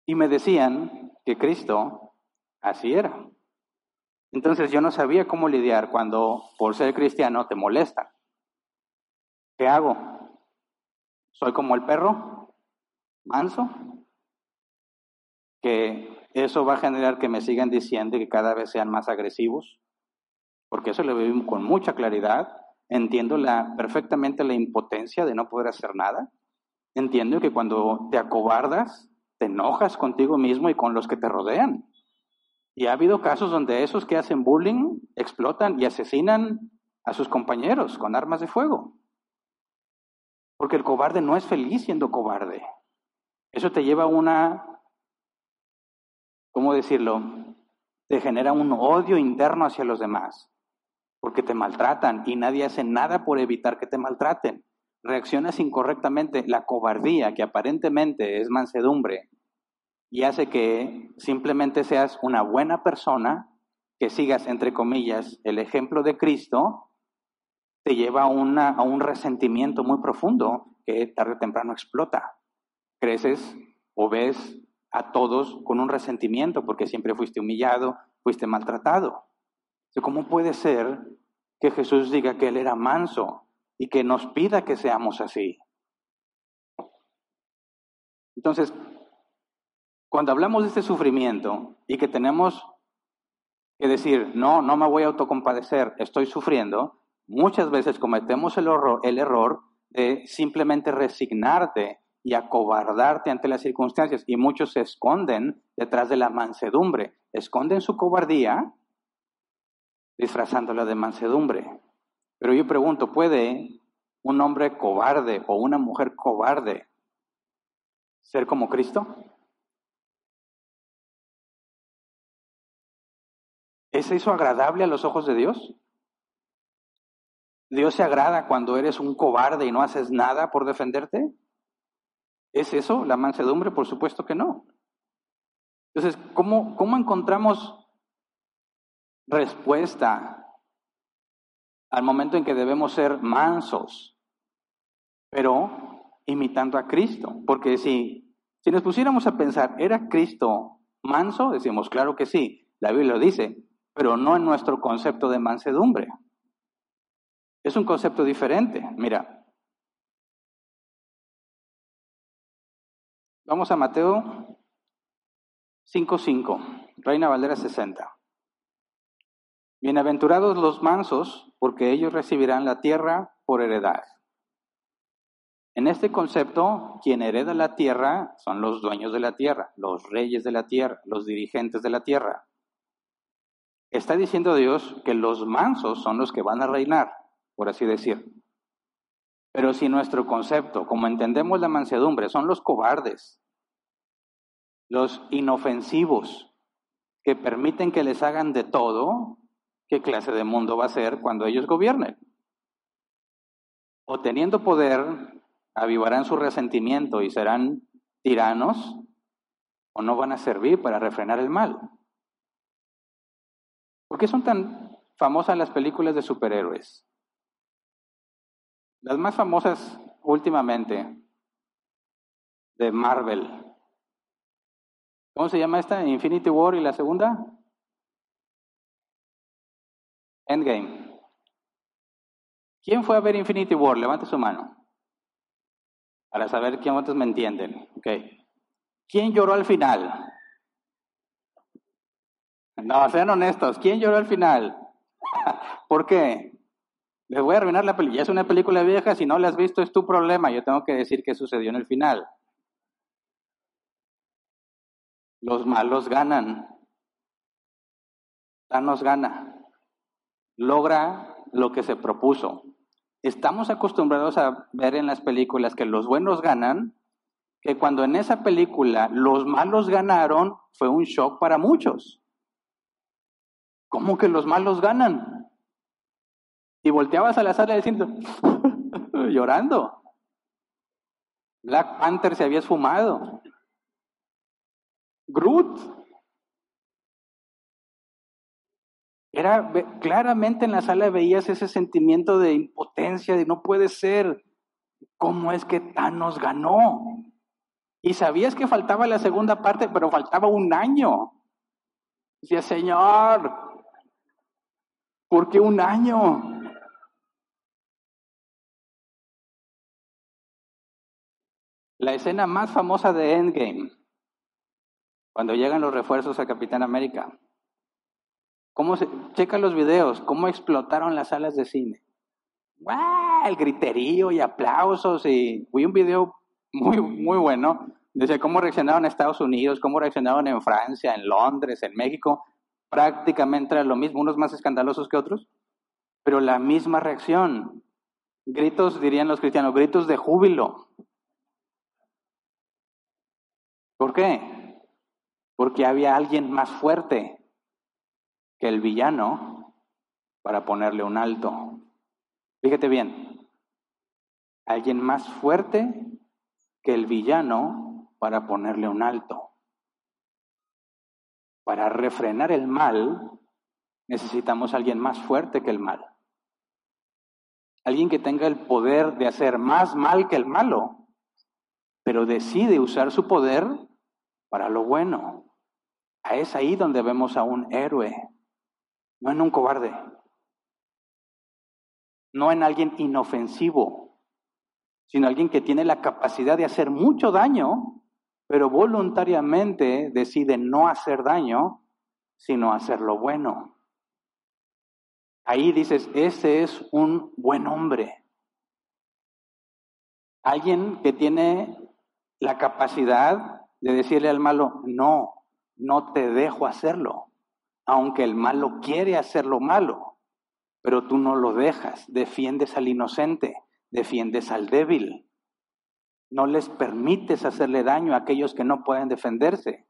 Y me decían que Cristo así era. Entonces yo no sabía cómo lidiar cuando por ser cristiano te molesta. ¿Qué hago? ¿Soy como el perro? ¿Manso? Que eso va a generar que me sigan diciendo que cada vez sean más agresivos. Porque eso lo vivimos con mucha claridad. Entiendo la, perfectamente la impotencia de no poder hacer nada. Entiendo que cuando te acobardas, te enojas contigo mismo y con los que te rodean. Y ha habido casos donde esos que hacen bullying explotan y asesinan a sus compañeros con armas de fuego. Porque el cobarde no es feliz siendo cobarde. Eso te lleva a una, ¿cómo decirlo? Te genera un odio interno hacia los demás. Porque te maltratan y nadie hace nada por evitar que te maltraten. Reaccionas incorrectamente. La cobardía, que aparentemente es mansedumbre, y hace que simplemente seas una buena persona, que sigas, entre comillas, el ejemplo de Cristo, te lleva a, una, a un resentimiento muy profundo que tarde o temprano explota. Creces o ves a todos con un resentimiento porque siempre fuiste humillado, fuiste maltratado. ¿Cómo puede ser que Jesús diga que Él era manso y que nos pida que seamos así? Entonces, cuando hablamos de este sufrimiento y que tenemos que decir, no, no me voy a autocompadecer, estoy sufriendo, muchas veces cometemos el, el error de simplemente resignarte y acobardarte ante las circunstancias. Y muchos se esconden detrás de la mansedumbre, esconden su cobardía disfrazándola de mansedumbre. Pero yo pregunto, ¿puede un hombre cobarde o una mujer cobarde ser como Cristo? ¿Es eso agradable a los ojos de Dios? ¿Dios se agrada cuando eres un cobarde y no haces nada por defenderte? ¿Es eso la mansedumbre? Por supuesto que no. Entonces, ¿cómo, encontramos respuesta al momento en que debemos ser mansos, pero imitando a Cristo? Porque si, si nos pusiéramos a pensar, ¿era Cristo manso? Decimos, claro que sí, la Biblia lo dice, pero no en nuestro concepto de mansedumbre. Es un concepto diferente. Mira, vamos a Mateo 5.5, Reina Valera 60. Bienaventurados los mansos, porque ellos recibirán la tierra por heredad. En este concepto, quien hereda la tierra son los dueños de la tierra, los reyes de la tierra, los dirigentes de la tierra. Está diciendo Dios que los mansos son los que van a reinar, por así decir. Pero si nuestro concepto, como entendemos la mansedumbre, son los cobardes, los inofensivos, que permiten que les hagan de todo, ¿qué clase de mundo va a ser cuando ellos gobiernen? O teniendo poder, avivarán su resentimiento y serán tiranos, o no van a servir para refrenar el mal. ¿Por qué son tan famosas las películas de superhéroes? Las más famosas últimamente de Marvel. ¿Cómo se llama esta? Infinity War y la segunda? Endgame. ¿Quién fue a ver Infinity War? Levante su mano. Para saber quién otros me entienden. Okay. ¿Quién lloró al final? No, sean honestos. ¿Quién lloró al final? <laughs> ¿Por qué? Les voy a arruinar la película. Ya es una película vieja. Si no la has visto, es tu problema. Yo tengo que decir qué sucedió en el final. Los malos ganan. Thanos gana. Logra lo que se propuso. Estamos acostumbrados a ver en las películas que los buenos ganan, que cuando en esa película los malos ganaron, fue un shock para muchos. ¿Cómo que los malos ganan? Y volteabas a la sala diciendo, <laughs> llorando. Black Panther se había esfumado. Groot. Era claramente en la sala veías ese sentimiento de impotencia, de no puede ser. ¿Cómo es que Thanos ganó? Y sabías que faltaba la segunda parte, pero faltaba un año. Decía, Señor, ¿por qué un año? La escena más famosa de Endgame cuando llegan los refuerzos a Capitán América. ¿Cómo se, checa los videos, cómo explotaron las salas de cine. ¡Wow! El griterío y aplausos y vi un video muy, muy bueno. Dice cómo reaccionaron en Estados Unidos, cómo reaccionaron en Francia, en Londres, en México. Prácticamente lo mismo, unos más escandalosos que otros, pero la misma reacción. Gritos, dirían los cristianos, gritos de júbilo. ¿Por qué? porque había alguien más fuerte que el villano para ponerle un alto. Fíjate bien, alguien más fuerte que el villano para ponerle un alto. Para refrenar el mal necesitamos alguien más fuerte que el mal. Alguien que tenga el poder de hacer más mal que el malo, pero decide usar su poder para lo bueno. Es ahí donde vemos a un héroe, no en un cobarde, no en alguien inofensivo, sino alguien que tiene la capacidad de hacer mucho daño, pero voluntariamente decide no hacer daño, sino hacer lo bueno. Ahí dices, ese es un buen hombre. Alguien que tiene la capacidad de decirle al malo, no, no te dejo hacerlo, aunque el malo quiere hacer lo malo, pero tú no lo dejas, defiendes al inocente, defiendes al débil, no les permites hacerle daño a aquellos que no pueden defenderse.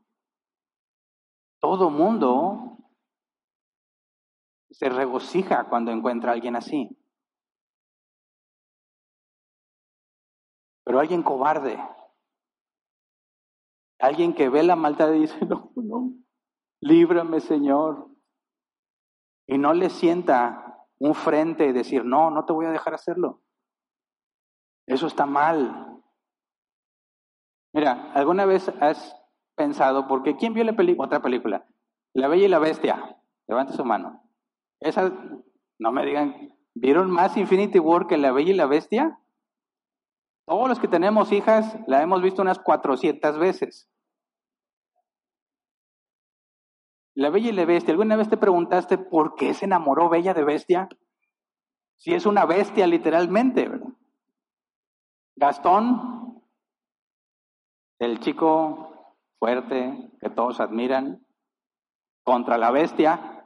Todo mundo se regocija cuando encuentra a alguien así. Pero alguien cobarde, Alguien que ve la maldad y dice, <laughs> no, no, líbrame Señor. Y no le sienta un frente y decir, no, no te voy a dejar hacerlo. Eso está mal. Mira, ¿alguna vez has pensado, porque ¿quién vio la película, otra película? La Bella y la Bestia. Levante su mano. Esa, no me digan, ¿vieron más Infinity War que La Bella y la Bestia? Todos los que tenemos hijas la hemos visto unas 400 veces. La Bella y la Bestia, ¿alguna vez te preguntaste por qué se enamoró Bella de Bestia? Si es una bestia literalmente, ¿verdad? Gastón, el chico fuerte que todos admiran, contra la bestia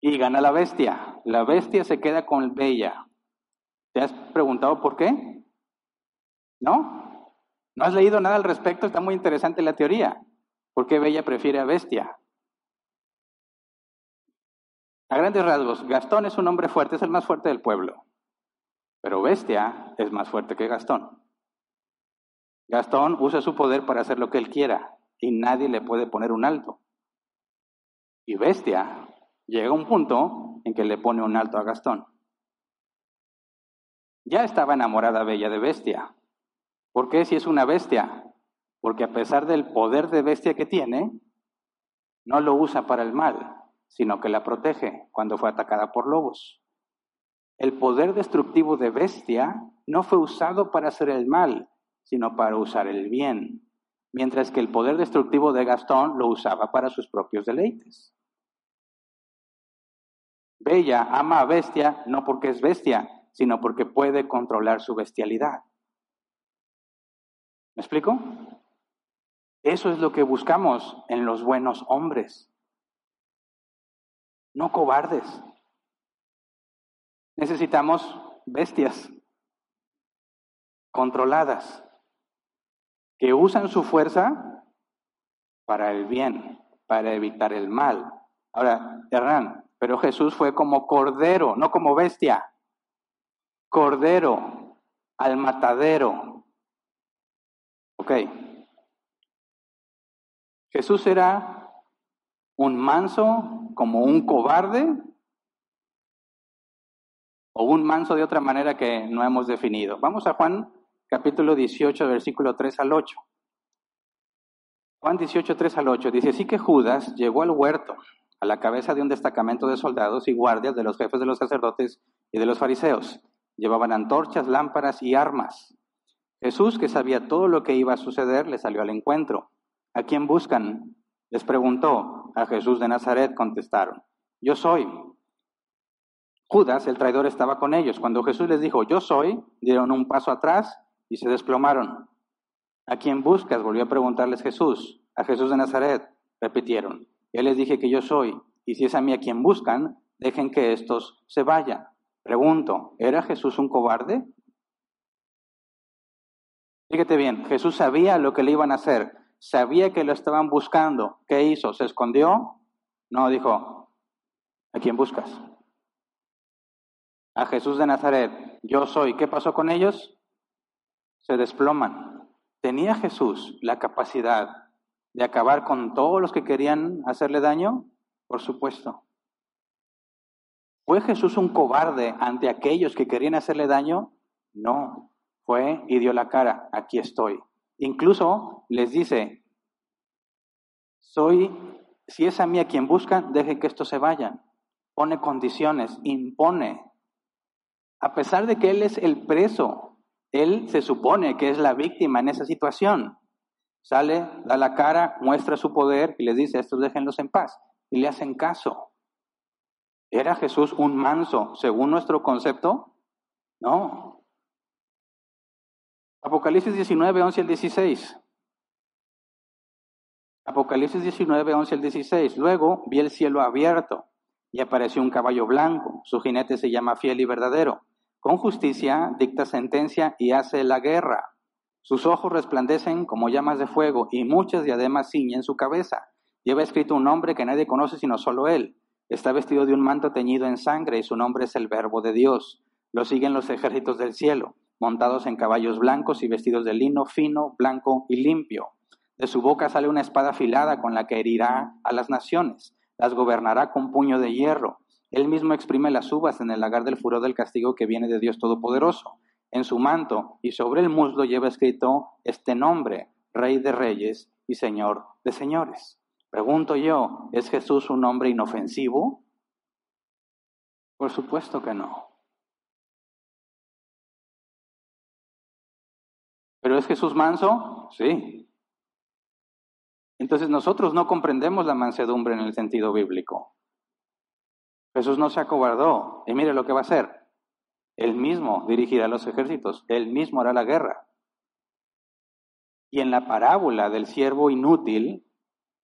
y gana la bestia. La bestia se queda con Bella. ¿Te has preguntado por qué? ¿No? ¿No has leído nada al respecto? Está muy interesante la teoría. ¿Por qué Bella prefiere a Bestia? A grandes rasgos, Gastón es un hombre fuerte, es el más fuerte del pueblo. Pero Bestia es más fuerte que Gastón. Gastón usa su poder para hacer lo que él quiera y nadie le puede poner un alto. Y Bestia llega un punto en que le pone un alto a Gastón. Ya estaba enamorada Bella de Bestia. ¿Por qué si es una bestia? Porque a pesar del poder de bestia que tiene, no lo usa para el mal, sino que la protege cuando fue atacada por lobos. El poder destructivo de bestia no fue usado para hacer el mal, sino para usar el bien, mientras que el poder destructivo de Gastón lo usaba para sus propios deleites. Bella ama a bestia no porque es bestia, sino porque puede controlar su bestialidad. ¿Me explico? Eso es lo que buscamos en los buenos hombres, no cobardes. Necesitamos bestias controladas que usan su fuerza para el bien, para evitar el mal. Ahora, Hernán, pero Jesús fue como cordero, no como bestia cordero al matadero. Ok. Jesús era un manso como un cobarde o un manso de otra manera que no hemos definido. Vamos a Juan capítulo 18, versículo 3 al 8. Juan 18, 3 al 8 dice, así que Judas llegó al huerto a la cabeza de un destacamento de soldados y guardias de los jefes de los sacerdotes y de los fariseos Llevaban antorchas, lámparas y armas. Jesús, que sabía todo lo que iba a suceder, le salió al encuentro. ¿A quién buscan? Les preguntó. A Jesús de Nazaret contestaron. Yo soy. Judas, el traidor, estaba con ellos. Cuando Jesús les dijo, yo soy, dieron un paso atrás y se desplomaron. ¿A quién buscas? Volvió a preguntarles Jesús. A Jesús de Nazaret, repitieron. Yo les dije que yo soy, y si es a mí a quien buscan, dejen que estos se vayan. Pregunto, ¿era Jesús un cobarde? Fíjate bien, Jesús sabía lo que le iban a hacer, sabía que lo estaban buscando. ¿Qué hizo? ¿Se escondió? No, dijo, ¿a quién buscas? A Jesús de Nazaret, yo soy. ¿Qué pasó con ellos? Se desploman. ¿Tenía Jesús la capacidad de acabar con todos los que querían hacerle daño? Por supuesto. ¿Fue Jesús un cobarde ante aquellos que querían hacerle daño? No, fue y dio la cara, aquí estoy. Incluso les dice, soy, si es a mí a quien buscan, deje que estos se vayan. Pone condiciones, impone. A pesar de que él es el preso, él se supone que es la víctima en esa situación. Sale, da la cara, muestra su poder y les dice, estos déjenlos en paz. Y le hacen caso. ¿Era Jesús un manso según nuestro concepto? No. Apocalipsis 19, 11 al 16. Apocalipsis 19, 11 al 16. Luego vi el cielo abierto y apareció un caballo blanco. Su jinete se llama fiel y verdadero. Con justicia dicta sentencia y hace la guerra. Sus ojos resplandecen como llamas de fuego y muchas diademas ciñen su cabeza. Lleva escrito un nombre que nadie conoce sino solo él Está vestido de un manto teñido en sangre y su nombre es el Verbo de Dios. Lo siguen los ejércitos del cielo, montados en caballos blancos y vestidos de lino fino, blanco y limpio. De su boca sale una espada afilada con la que herirá a las naciones, las gobernará con puño de hierro. Él mismo exprime las uvas en el lagar del furor del castigo que viene de Dios Todopoderoso. En su manto y sobre el muslo lleva escrito este nombre, Rey de Reyes y Señor de Señores. Pregunto yo, ¿es Jesús un hombre inofensivo? Por supuesto que no. ¿Pero es Jesús manso? Sí. Entonces nosotros no comprendemos la mansedumbre en el sentido bíblico. Jesús no se acobardó. Y mire lo que va a hacer. Él mismo dirigirá los ejércitos. Él mismo hará la guerra. Y en la parábola del siervo inútil,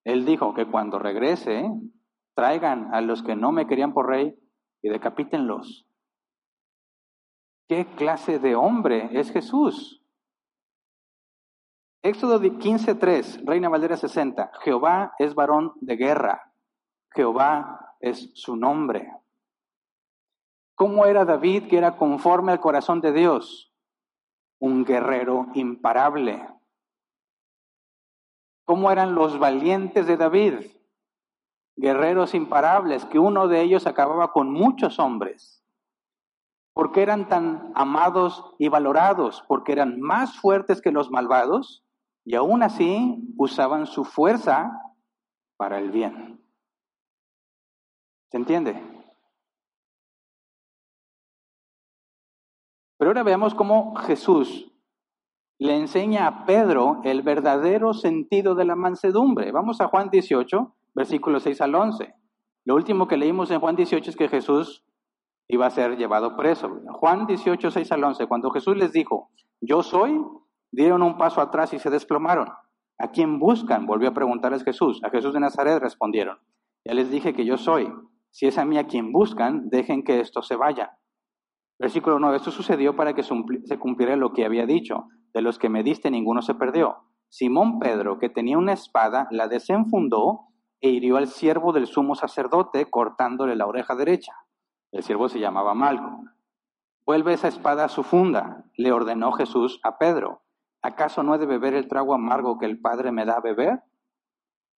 él dijo que cuando regrese, traigan a los que no me querían por rey y decapítenlos. ¿Qué clase de hombre es Jesús? Éxodo 15.3, Reina Valera 60. Jehová es varón de guerra. Jehová es su nombre. ¿Cómo era David que era conforme al corazón de Dios? Un guerrero imparable. ¿Cómo eran los valientes de David? guerreros imparables, que uno de ellos acababa con muchos hombres. porque eran tan amados y valorados? Porque eran más fuertes que los malvados y aún así usaban su fuerza para el bien. ¿Se entiende? Pero ahora veamos cómo Jesús le enseña a Pedro el verdadero sentido de la mansedumbre. Vamos a Juan 18, versículos 6 al 11. Lo último que leímos en Juan 18 es que Jesús iba a ser llevado preso. Juan 18, 6 al 11, cuando Jesús les dijo, yo soy, dieron un paso atrás y se desplomaron. ¿A quién buscan? Volvió a preguntarles Jesús. A Jesús de Nazaret respondieron. Ya les dije que yo soy. Si es a mí a quien buscan, dejen que esto se vaya. Versículo 9. Esto sucedió para que se cumpliera lo que había dicho. De los que me diste, ninguno se perdió. Simón Pedro, que tenía una espada, la desenfundó e hirió al siervo del sumo sacerdote, cortándole la oreja derecha. El siervo se llamaba Malco. Vuelve esa espada a su funda, le ordenó Jesús a Pedro. ¿Acaso no he de beber el trago amargo que el Padre me da a beber?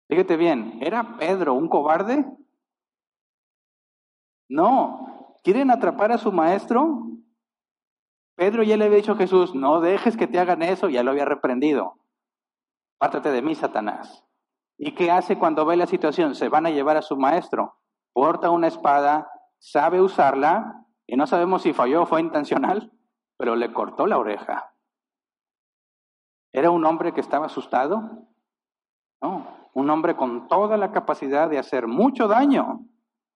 Fíjate bien, ¿era Pedro un cobarde? No. ¿Quieren atrapar a su maestro? Pedro ya le había dicho a Jesús, no dejes que te hagan eso, ya lo había reprendido. Pártate de mí, Satanás. ¿Y qué hace cuando ve la situación? Se van a llevar a su maestro. Porta una espada, sabe usarla, y no sabemos si falló o fue intencional, pero le cortó la oreja. ¿Era un hombre que estaba asustado? No, un hombre con toda la capacidad de hacer mucho daño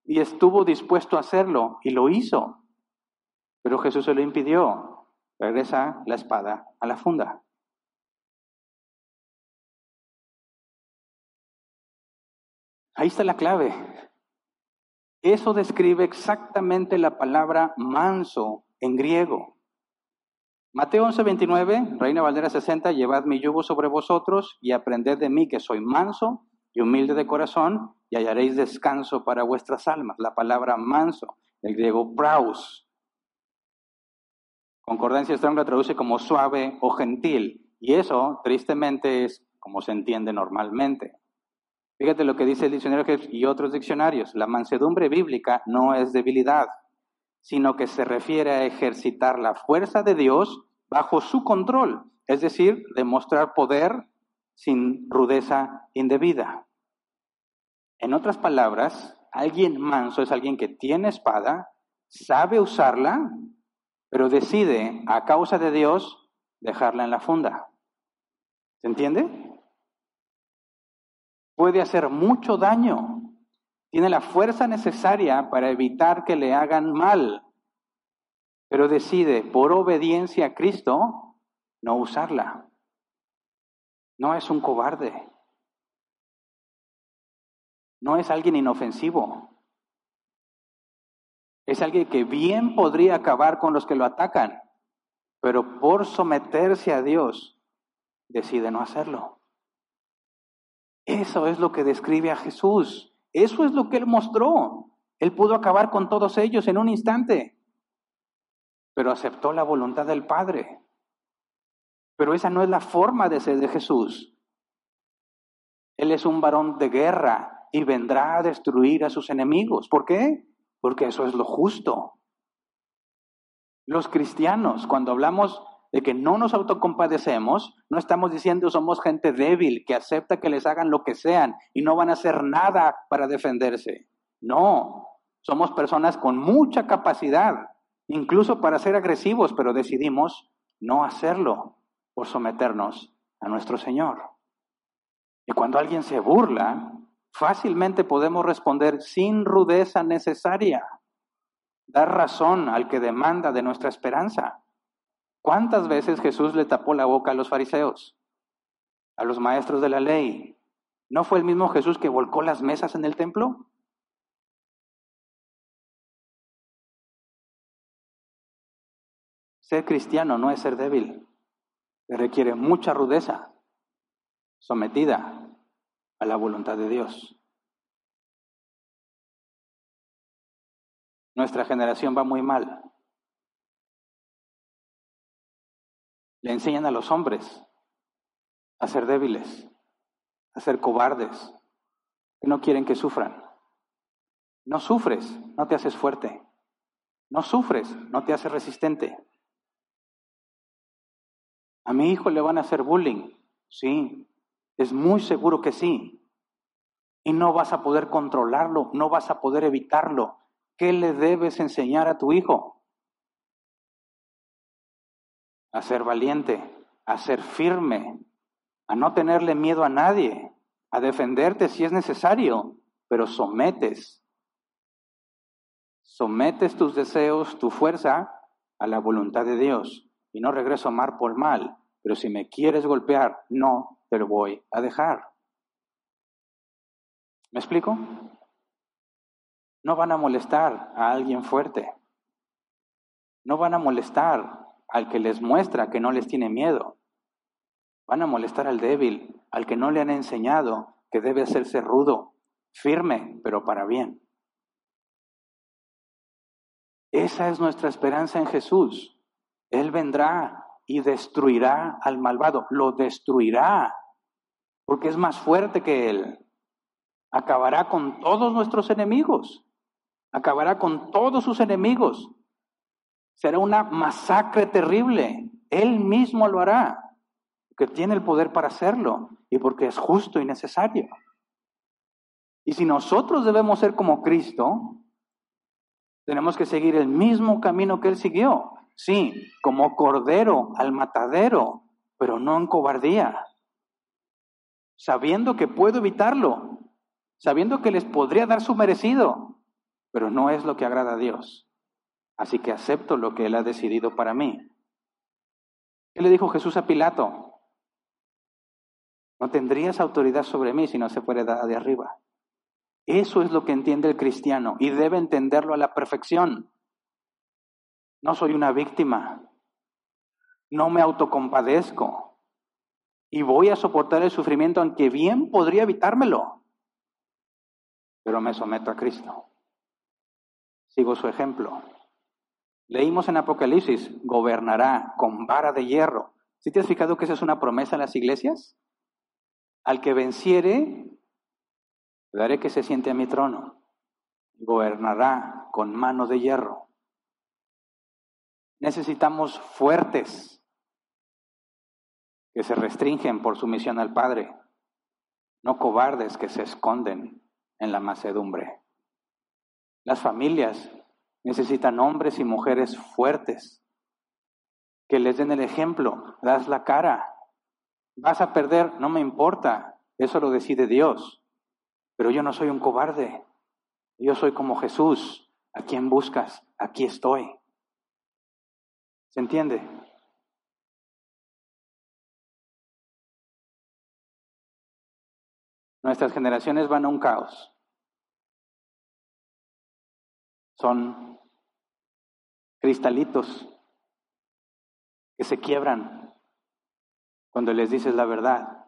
y estuvo dispuesto a hacerlo y lo hizo. Pero Jesús se lo impidió. Regresa la espada a la funda. Ahí está la clave. Eso describe exactamente la palabra manso en griego. Mateo 11:29, Reina Valdera 60, llevad mi yugo sobre vosotros y aprended de mí que soy manso y humilde de corazón y hallaréis descanso para vuestras almas. La palabra manso, el griego praus. Concordancia Strong la traduce como suave o gentil. Y eso, tristemente, es como se entiende normalmente. Fíjate lo que dice el diccionario y otros diccionarios. La mansedumbre bíblica no es debilidad, sino que se refiere a ejercitar la fuerza de Dios bajo su control, es decir, demostrar poder sin rudeza indebida. En otras palabras, alguien manso es alguien que tiene espada, sabe usarla, pero decide, a causa de Dios, dejarla en la funda. ¿Se entiende? Puede hacer mucho daño. Tiene la fuerza necesaria para evitar que le hagan mal, pero decide, por obediencia a Cristo, no usarla. No es un cobarde. No es alguien inofensivo. Es alguien que bien podría acabar con los que lo atacan, pero por someterse a Dios decide no hacerlo. Eso es lo que describe a Jesús. Eso es lo que Él mostró. Él pudo acabar con todos ellos en un instante, pero aceptó la voluntad del Padre. Pero esa no es la forma de ser de Jesús. Él es un varón de guerra, y vendrá a destruir a sus enemigos. ¿Por qué? Porque eso es lo justo. Los cristianos, cuando hablamos de que no nos autocompadecemos, no estamos diciendo somos gente débil que acepta que les hagan lo que sean y no van a hacer nada para defenderse. No, somos personas con mucha capacidad, incluso para ser agresivos, pero decidimos no hacerlo por someternos a nuestro Señor. Y cuando alguien se burla, fácilmente podemos responder sin rudeza necesaria, dar razón al que demanda de nuestra esperanza. ¿Cuántas veces Jesús le tapó la boca a los fariseos, a los maestros de la ley? ¿No fue el mismo Jesús que volcó las mesas en el templo? Ser cristiano no es ser débil, requiere mucha rudeza, sometida a la voluntad de Dios. Nuestra generación va muy mal. Le enseñan a los hombres a ser débiles, a ser cobardes, que no quieren que sufran. No sufres, no te haces fuerte. No sufres, no te haces resistente. ¿A mi hijo le van a hacer bullying? Sí, es muy seguro que sí. Y no vas a poder controlarlo, no vas a poder evitarlo. ¿Qué le debes enseñar a tu hijo? A ser valiente, a ser firme, a no tenerle miedo a nadie, a defenderte si es necesario, pero sometes. Sometes tus deseos, tu fuerza a la voluntad de Dios y no regreso mal por mal, pero si me quieres golpear, no te lo voy a dejar. ¿Me explico? No van a molestar a alguien fuerte. No van a molestar al que les muestra que no les tiene miedo. Van a molestar al débil, al que no le han enseñado que debe hacerse rudo, firme, pero para bien. Esa es nuestra esperanza en Jesús. Él vendrá y destruirá al malvado, lo destruirá, porque es más fuerte que Él. Acabará con todos nuestros enemigos, acabará con todos sus enemigos. Será una masacre terrible. Él mismo lo hará, porque tiene el poder para hacerlo y porque es justo y necesario. Y si nosotros debemos ser como Cristo, tenemos que seguir el mismo camino que Él siguió. Sí, como cordero al matadero, pero no en cobardía. Sabiendo que puedo evitarlo, sabiendo que les podría dar su merecido, pero no es lo que agrada a Dios. Así que acepto lo que Él ha decidido para mí. ¿Qué le dijo Jesús a Pilato? No tendrías autoridad sobre mí si no se fuera de arriba. Eso es lo que entiende el cristiano y debe entenderlo a la perfección. No soy una víctima. No me autocompadezco. Y voy a soportar el sufrimiento aunque bien podría evitármelo. Pero me someto a Cristo. Sigo su ejemplo. Leímos en Apocalipsis, gobernará con vara de hierro. ¿Sí te has fijado que esa es una promesa en las iglesias? Al que venciere, daré que se siente a mi trono. Gobernará con mano de hierro. Necesitamos fuertes que se restringen por sumisión al Padre, no cobardes que se esconden en la macedumbre. Las familias necesitan hombres y mujeres fuertes que les den el ejemplo, das la cara. Vas a perder, no me importa, eso lo decide Dios. Pero yo no soy un cobarde, yo soy como Jesús. ¿A quién buscas? Aquí estoy. ¿Se entiende? Nuestras generaciones van a un caos. Son cristalitos que se quiebran cuando les dices la verdad.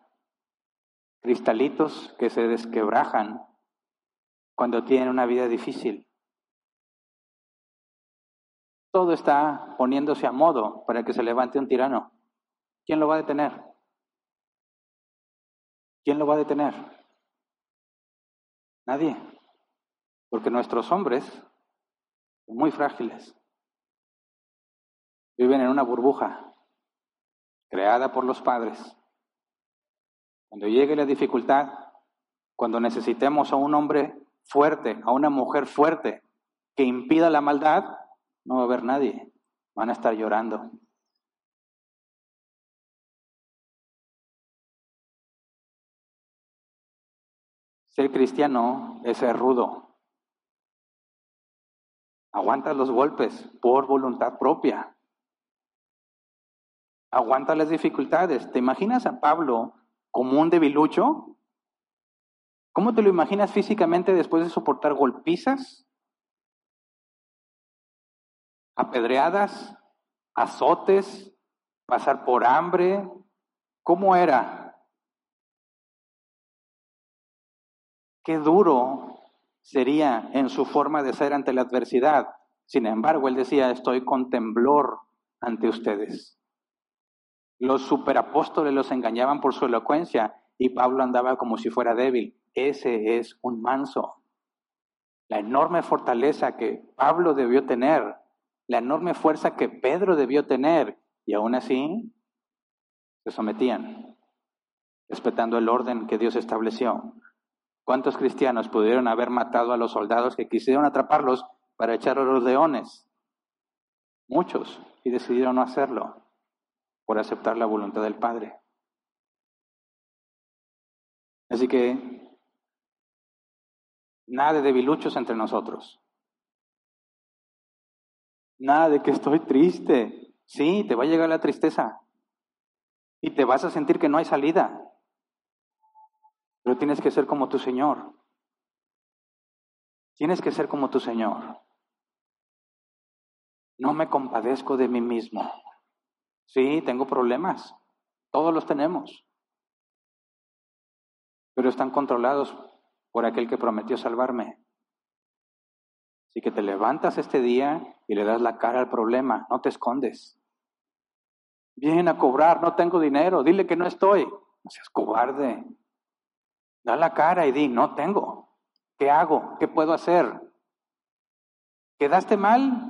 Cristalitos que se desquebrajan cuando tienen una vida difícil. Todo está poniéndose a modo para que se levante un tirano. ¿Quién lo va a detener? ¿Quién lo va a detener? Nadie. Porque nuestros hombres son muy frágiles. Viven en una burbuja creada por los padres. Cuando llegue la dificultad, cuando necesitemos a un hombre fuerte, a una mujer fuerte que impida la maldad, no va a haber nadie. Van a estar llorando. Ser cristiano es ser rudo. Aguanta los golpes por voluntad propia. Aguanta las dificultades. ¿Te imaginas a Pablo como un debilucho? ¿Cómo te lo imaginas físicamente después de soportar golpizas? Apedreadas, azotes, pasar por hambre. ¿Cómo era? Qué duro sería en su forma de ser ante la adversidad. Sin embargo, él decía, estoy con temblor ante ustedes. Los superapóstoles los engañaban por su elocuencia y Pablo andaba como si fuera débil. Ese es un manso. la enorme fortaleza que Pablo debió tener, la enorme fuerza que Pedro debió tener, y aún así se sometían, respetando el orden que Dios estableció. ¿Cuántos cristianos pudieron haber matado a los soldados que quisieron atraparlos para echar a los leones? Muchos, y decidieron no hacerlo por aceptar la voluntad del Padre. Así que nada de debiluchos entre nosotros. Nada de que estoy triste. Sí, te va a llegar la tristeza. Y te vas a sentir que no hay salida. Pero tienes que ser como tu Señor. Tienes que ser como tu Señor. No me compadezco de mí mismo. Sí, tengo problemas. Todos los tenemos. Pero están controlados por aquel que prometió salvarme. Así que te levantas este día y le das la cara al problema, no te escondes. Vienen a cobrar, no tengo dinero, dile que no estoy. No seas cobarde. Da la cara y di, no tengo. ¿Qué hago? ¿Qué puedo hacer? ¿Quedaste mal?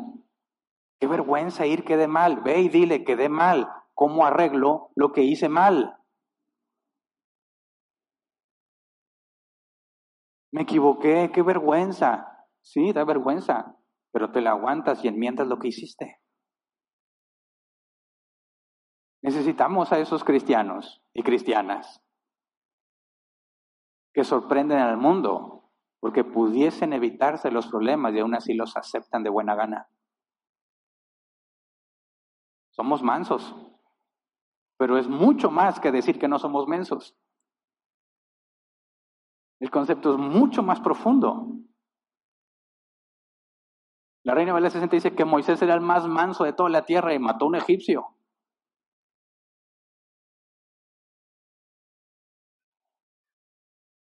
Qué vergüenza ir quedé mal. Ve y dile, quedé mal. ¿Cómo arreglo lo que hice mal? Me equivoqué, qué vergüenza. Sí, da vergüenza, pero te la aguantas y enmiendas lo que hiciste. Necesitamos a esos cristianos y cristianas que sorprenden al mundo porque pudiesen evitarse los problemas y aún así los aceptan de buena gana. Somos mansos, pero es mucho más que decir que no somos mensos. El concepto es mucho más profundo. La reina Valera 60 dice que Moisés era el más manso de toda la tierra y mató a un egipcio.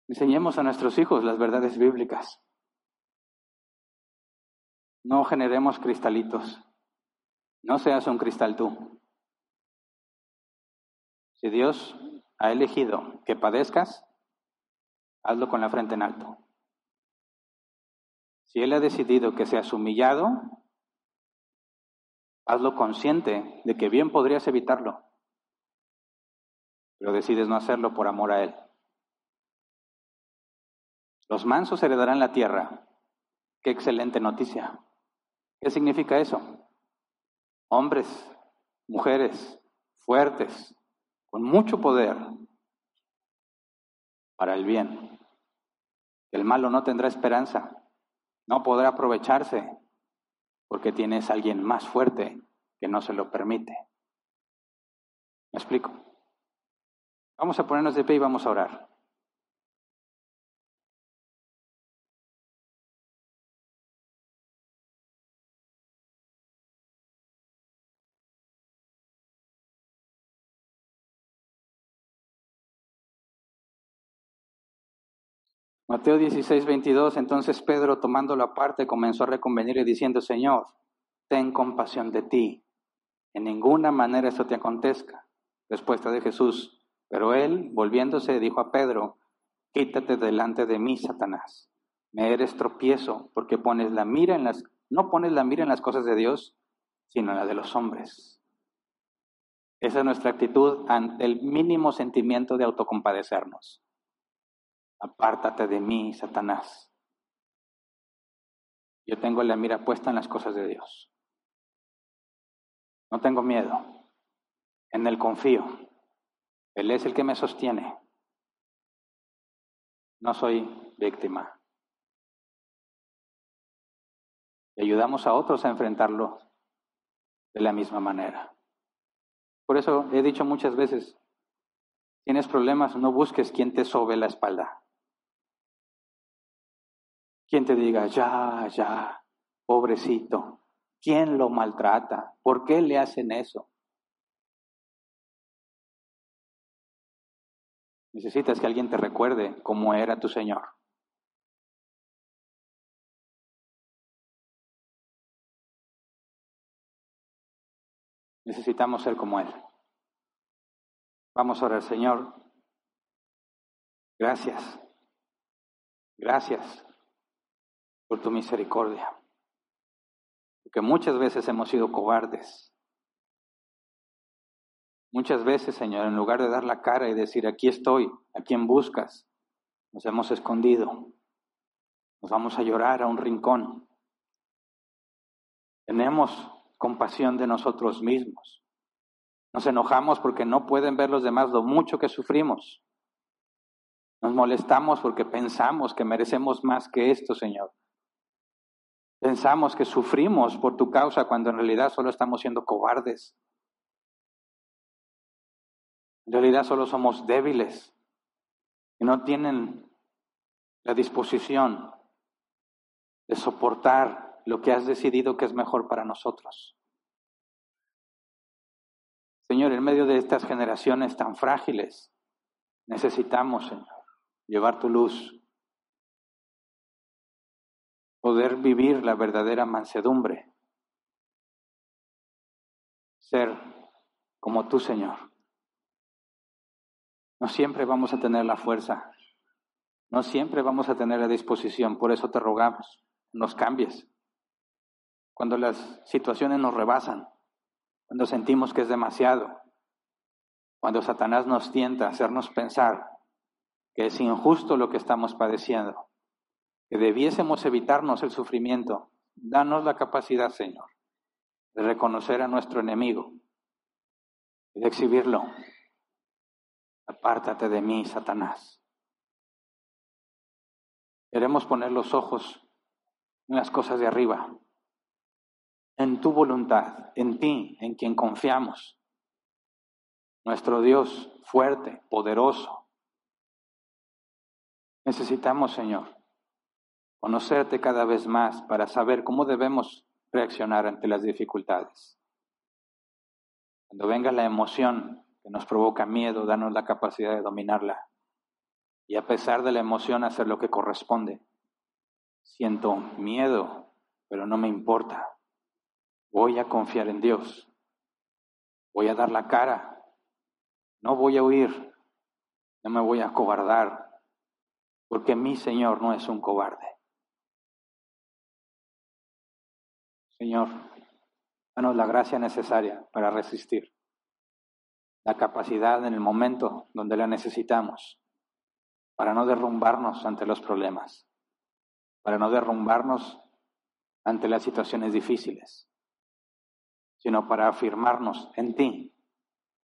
Enseñemos a nuestros hijos las verdades bíblicas. No generemos cristalitos. No seas un cristal tú. Si Dios ha elegido que padezcas, hazlo con la frente en alto. Si Él ha decidido que seas humillado, hazlo consciente de que bien podrías evitarlo, pero decides no hacerlo por amor a Él. Los mansos heredarán la tierra. Qué excelente noticia. ¿Qué significa eso? Hombres, mujeres fuertes, con mucho poder para el bien. El malo no tendrá esperanza, no podrá aprovecharse, porque tienes a alguien más fuerte que no se lo permite. ¿Me explico? Vamos a ponernos de pie y vamos a orar. Mateo 16, 22, entonces Pedro tomándolo aparte comenzó a reconvenirle diciendo, Señor, ten compasión de ti, en ninguna manera esto te acontezca. Respuesta de Jesús, pero él, volviéndose, dijo a Pedro, quítate delante de mí, Satanás, me eres tropiezo porque pones la mira en las, no pones la mira en las cosas de Dios, sino en la de los hombres. Esa es nuestra actitud ante el mínimo sentimiento de autocompadecernos. Apártate de mí, Satanás. Yo tengo la mira puesta en las cosas de Dios. No tengo miedo. En Él confío. Él es el que me sostiene. No soy víctima. Y ayudamos a otros a enfrentarlo de la misma manera. Por eso he dicho muchas veces, tienes problemas, no busques quien te sobe la espalda. Quien te diga, ya, ya, pobrecito, ¿quién lo maltrata? ¿Por qué le hacen eso? Necesitas que alguien te recuerde cómo era tu Señor. Necesitamos ser como Él. Vamos a orar, Señor. Gracias. Gracias por tu misericordia. Porque muchas veces hemos sido cobardes. Muchas veces, Señor, en lugar de dar la cara y decir, aquí estoy, a quién buscas, nos hemos escondido. Nos vamos a llorar a un rincón. Tenemos compasión de nosotros mismos. Nos enojamos porque no pueden ver los demás lo mucho que sufrimos. Nos molestamos porque pensamos que merecemos más que esto, Señor. Pensamos que sufrimos por tu causa cuando en realidad solo estamos siendo cobardes. En realidad solo somos débiles y no tienen la disposición de soportar lo que has decidido que es mejor para nosotros. Señor, en medio de estas generaciones tan frágiles, necesitamos, Señor, llevar tu luz, poder vivir la verdadera mansedumbre, ser como tú, Señor. No siempre vamos a tener la fuerza, no siempre vamos a tener la disposición, por eso te rogamos, nos cambies. Cuando las situaciones nos rebasan, cuando sentimos que es demasiado, cuando Satanás nos tienta a hacernos pensar que es injusto lo que estamos padeciendo, que debiésemos evitarnos el sufrimiento, danos la capacidad, Señor, de reconocer a nuestro enemigo y de exhibirlo. Apártate de mí, Satanás. Queremos poner los ojos en las cosas de arriba, en tu voluntad, en ti, en quien confiamos. Nuestro Dios fuerte, poderoso. Necesitamos, Señor, conocerte cada vez más para saber cómo debemos reaccionar ante las dificultades. Cuando venga la emoción que nos provoca miedo, danos la capacidad de dominarla. Y a pesar de la emoción, hacer lo que corresponde. Siento miedo, pero no me importa. Voy a confiar en Dios. Voy a dar la cara. No voy a huir. No me voy a cobardar. Porque mi Señor no es un cobarde. Señor, danos la gracia necesaria para resistir. La capacidad en el momento donde la necesitamos. Para no derrumbarnos ante los problemas. Para no derrumbarnos ante las situaciones difíciles sino para afirmarnos en ti.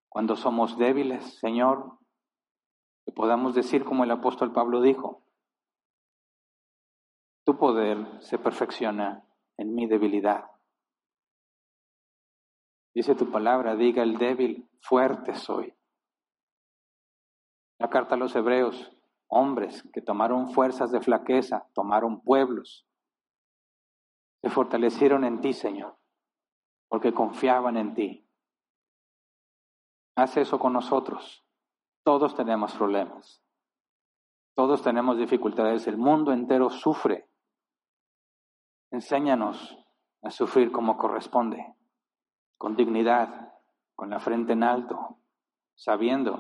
Cuando somos débiles, Señor, que podamos decir como el apóstol Pablo dijo, tu poder se perfecciona en mi debilidad. Dice tu palabra, diga el débil, fuerte soy. La carta a los hebreos, hombres que tomaron fuerzas de flaqueza, tomaron pueblos, se fortalecieron en ti, Señor porque confiaban en ti. Haz eso con nosotros. Todos tenemos problemas. Todos tenemos dificultades. El mundo entero sufre. Enséñanos a sufrir como corresponde, con dignidad, con la frente en alto, sabiendo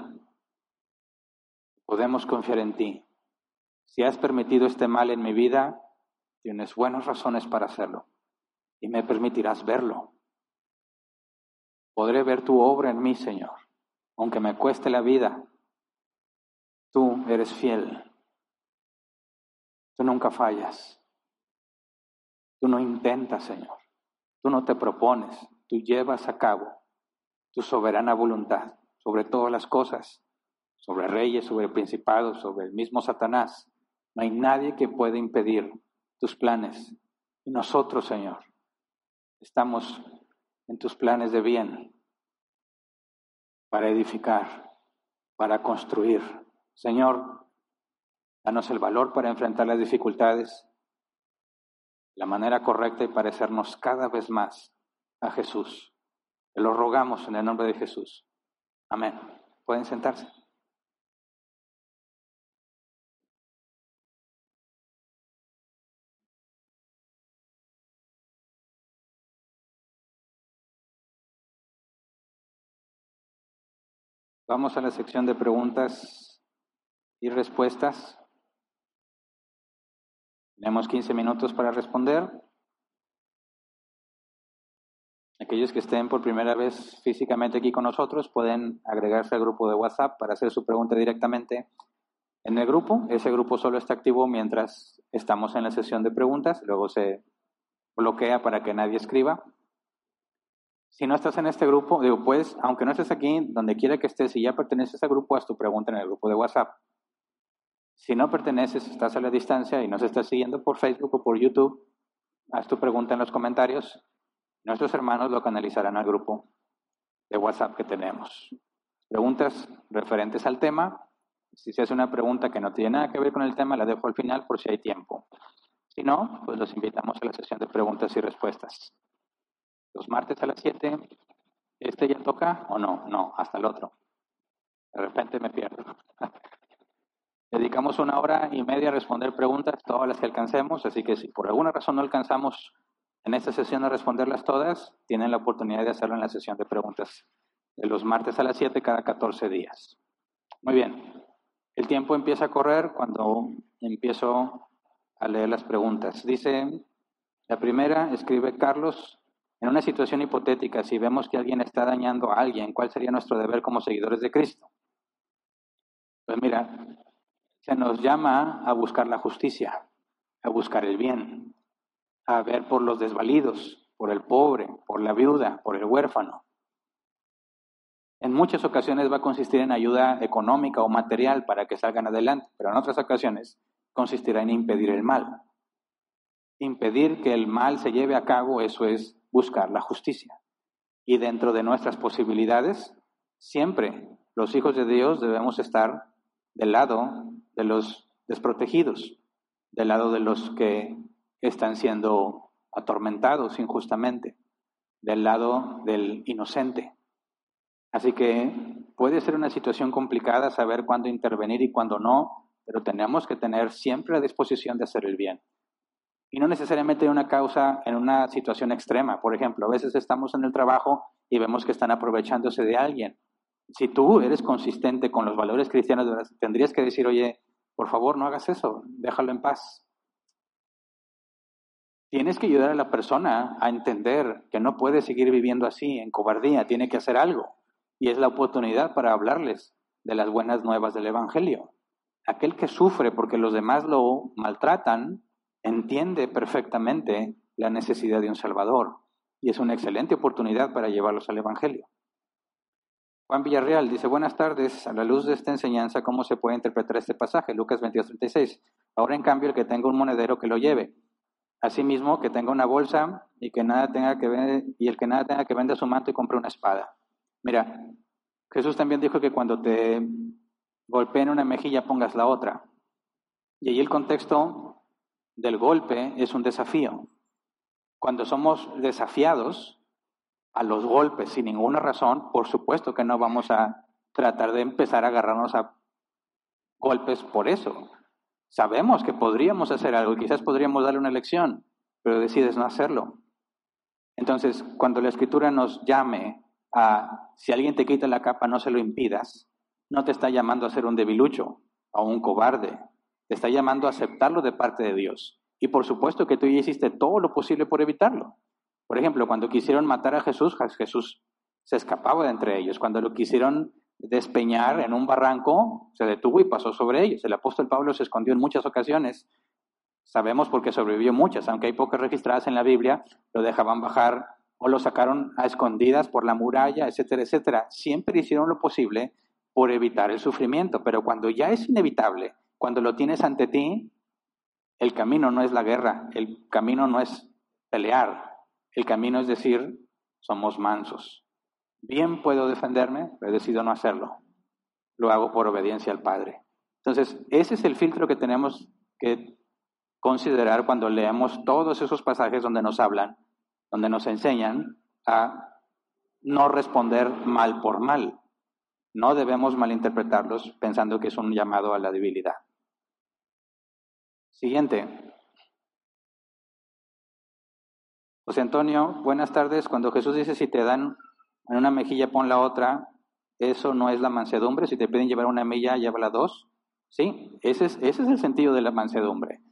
podemos confiar en ti. Si has permitido este mal en mi vida, tienes buenas razones para hacerlo y me permitirás verlo. Podré ver tu obra en mí, Señor, aunque me cueste la vida. Tú eres fiel. Tú nunca fallas. Tú no intentas, Señor. Tú no te propones. Tú llevas a cabo tu soberana voluntad sobre todas las cosas, sobre reyes, sobre principados, sobre el mismo Satanás. No hay nadie que pueda impedir tus planes. Y nosotros, Señor, estamos en tus planes de bien para edificar, para construir. Señor, danos el valor para enfrentar las dificultades, la manera correcta y parecernos cada vez más a Jesús. Te lo rogamos en el nombre de Jesús. Amén. Pueden sentarse. Vamos a la sección de preguntas y respuestas. Tenemos 15 minutos para responder. Aquellos que estén por primera vez físicamente aquí con nosotros pueden agregarse al grupo de WhatsApp para hacer su pregunta directamente en el grupo. Ese grupo solo está activo mientras estamos en la sesión de preguntas, luego se bloquea para que nadie escriba. Si no estás en este grupo, digo, pues, aunque no estés aquí, donde quiera que estés, si ya perteneces al grupo, haz tu pregunta en el grupo de WhatsApp. Si no perteneces, estás a la distancia y nos estás siguiendo por Facebook o por YouTube, haz tu pregunta en los comentarios Nuestros hermanos lo canalizarán al grupo de WhatsApp que tenemos. Preguntas referentes al tema. Si se hace una pregunta que no tiene nada que ver con el tema, la dejo al final por si hay tiempo. Si no, pues los invitamos a la sesión de preguntas y respuestas. Los martes a las 7, ¿este ya toca o no? No, hasta el otro. De repente me pierdo. <laughs> Dedicamos una hora y media a responder preguntas, todas las que alcancemos, así que si por alguna razón no alcanzamos en esta sesión de responderlas todas, tienen la oportunidad de hacerlo en la sesión de preguntas de los martes a las 7 cada 14 días. Muy bien. El tiempo empieza a correr cuando empiezo a leer las preguntas. Dice, la primera, escribe Carlos, en una situación hipotética, si vemos que alguien está dañando a alguien, ¿cuál sería nuestro deber como seguidores de Cristo? Pues mira, se nos llama a buscar la justicia, a buscar el bien, a ver por los desvalidos, por el pobre, por la viuda, por el huérfano. En muchas ocasiones va a consistir en ayuda económica o material para que salgan adelante, pero en otras ocasiones consistirá en impedir el mal. Impedir que el mal se lleve a cabo, eso es buscar la justicia. Y dentro de nuestras posibilidades, siempre los hijos de Dios debemos estar del lado de los desprotegidos, del lado de los que están siendo atormentados injustamente del lado del inocente. Así que puede ser una situación complicada saber cuándo intervenir y cuándo no, pero tenemos que tener siempre la disposición de hacer el bien. Y no necesariamente una causa en una situación extrema. Por ejemplo, a veces estamos en el trabajo y vemos que están aprovechándose de alguien. Si tú eres consistente con los valores cristianos, tendrías que decir, oye, por favor, no hagas eso, déjalo en paz. Tienes que ayudar a la persona a entender que no puede seguir viviendo así, en cobardía, tiene que hacer algo. Y es la oportunidad para hablarles de las buenas nuevas del Evangelio. Aquel que sufre porque los demás lo maltratan, entiende perfectamente la necesidad de un Salvador. Y es una excelente oportunidad para llevarlos al Evangelio. Juan Villarreal dice, buenas tardes, a la luz de esta enseñanza, ¿cómo se puede interpretar este pasaje? Lucas 22, Ahora, en cambio, el que tenga un monedero que lo lleve Asimismo, que tenga una bolsa y que nada tenga que ver, y el que nada tenga que venda su manto y compre una espada. Mira, Jesús también dijo que cuando te golpeen una mejilla pongas la otra. Y ahí el contexto del golpe es un desafío. Cuando somos desafiados a los golpes sin ninguna razón, por supuesto que no vamos a tratar de empezar a agarrarnos a golpes por eso. Sabemos que podríamos hacer algo quizás podríamos darle una lección, pero decides no hacerlo. Entonces, cuando la escritura nos llame a, si alguien te quita la capa, no se lo impidas, no te está llamando a ser un debilucho o un cobarde, te está llamando a aceptarlo de parte de Dios. Y por supuesto que tú ya hiciste todo lo posible por evitarlo. Por ejemplo, cuando quisieron matar a Jesús, Jesús se escapaba de entre ellos. Cuando lo quisieron despeñar en un barranco, se detuvo y pasó sobre ellos. El apóstol Pablo se escondió en muchas ocasiones. Sabemos porque sobrevivió muchas, aunque hay pocas registradas en la Biblia, lo dejaban bajar o lo sacaron a escondidas por la muralla, etcétera, etcétera. Siempre hicieron lo posible por evitar el sufrimiento, pero cuando ya es inevitable, cuando lo tienes ante ti, el camino no es la guerra, el camino no es pelear, el camino es decir, somos mansos, Bien puedo defenderme, pero he decidido no hacerlo. Lo hago por obediencia al Padre. Entonces, ese es el filtro que tenemos que considerar cuando leemos todos esos pasajes donde nos hablan, donde nos enseñan a no responder mal por mal. No debemos malinterpretarlos pensando que es un llamado a la debilidad. Siguiente. José Antonio, buenas tardes. Cuando Jesús dice si te dan en una mejilla pon la otra, eso no es la mansedumbre, si te piden llevar una milla, llévala dos, ¿sí? Ese es, el sentido de la mansedumbre.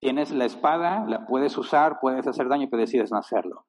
Tienes la espada, la puedes usar, puedes hacer daño, pero decides no hacerlo.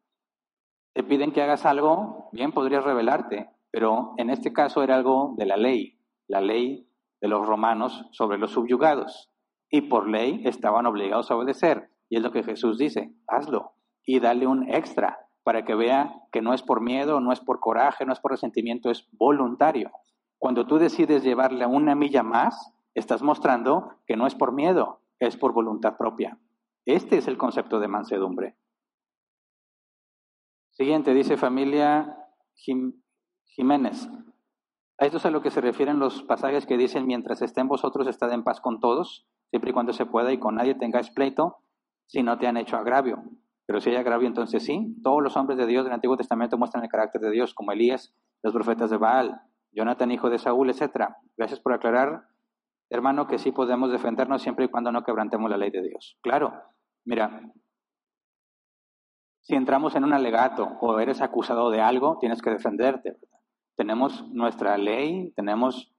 Te piden que hagas algo, bien podrías rebelarte, pero en este caso era algo de la ley, la ley de los romanos sobre los subyugados. Y por ley estaban obligados a obedecer. Y es lo que Jesús dice, hazlo y dale un extra para que vea que no es por miedo, no es por coraje, no es por resentimiento, es voluntario. Cuando tú decides llevarle una milla más, estás mostrando que no es por miedo, es por voluntad propia. Este es el concepto de mansedumbre. Siguiente, dice familia Jiménez. A esto es a lo que se refieren los pasajes que dicen, mientras estén vosotros, estad en paz con todos, siempre y cuando se pueda y con nadie tengáis pleito, si no te han hecho agravio. Pero si hay agravio, entonces sí. Todos los hombres de Dios del Antiguo Testamento muestran el carácter de Dios, como Elías, los profetas de Baal, Jonathan, hijo de Saúl, etc. Gracias por aclarar, hermano, que sí podemos defendernos siempre y cuando no quebrantemos la ley de Dios. Claro, mira, si entramos en un alegato o eres acusado de algo, tienes que defenderte. Tenemos nuestra ley, tenemos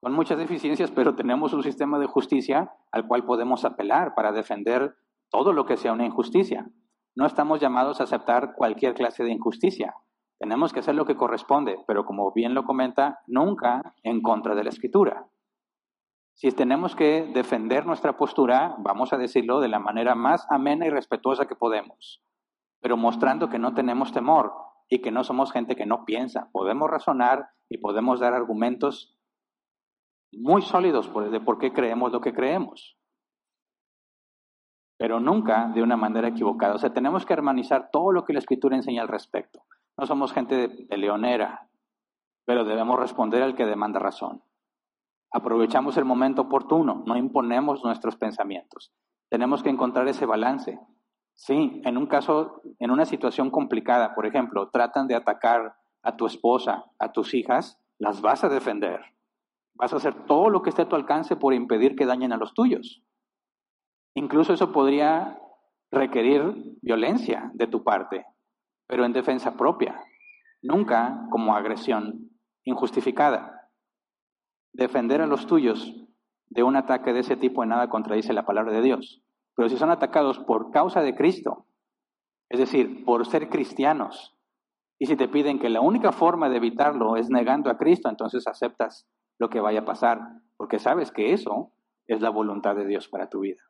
con muchas deficiencias, pero tenemos un sistema de justicia al cual podemos apelar para defender todo lo que sea una injusticia. No estamos llamados a aceptar cualquier clase de injusticia. Tenemos que hacer lo que corresponde, pero como bien lo comenta, nunca en contra de la escritura. Si tenemos que defender nuestra postura, vamos a decirlo de la manera más amena y respetuosa que podemos, pero mostrando que no tenemos temor y que no somos gente que no piensa. Podemos razonar y podemos dar argumentos muy sólidos de por qué creemos lo que creemos pero nunca de una manera equivocada. O sea, tenemos que armonizar todo lo que la Escritura enseña al respecto. No somos gente de, leonera, pero debemos responder al que demanda razón. Aprovechamos el momento oportuno, no imponemos nuestros pensamientos. Tenemos que encontrar ese balance. Sí, en un caso, en una situación complicada, por ejemplo, tratan de atacar a tu esposa, a tus hijas, las vas a defender. Vas a hacer todo lo que esté a tu alcance por impedir que dañen a los tuyos. Incluso eso podría requerir violencia de tu parte, pero en defensa propia, nunca como agresión injustificada. Defender a los tuyos de un ataque de ese tipo en nada contradice la palabra de Dios. Pero si son atacados por causa de Cristo, es decir, por ser cristianos, y si te piden que la única forma de evitarlo es negando a Cristo, entonces aceptas lo que vaya a pasar, porque sabes que eso es la voluntad de Dios para tu vida.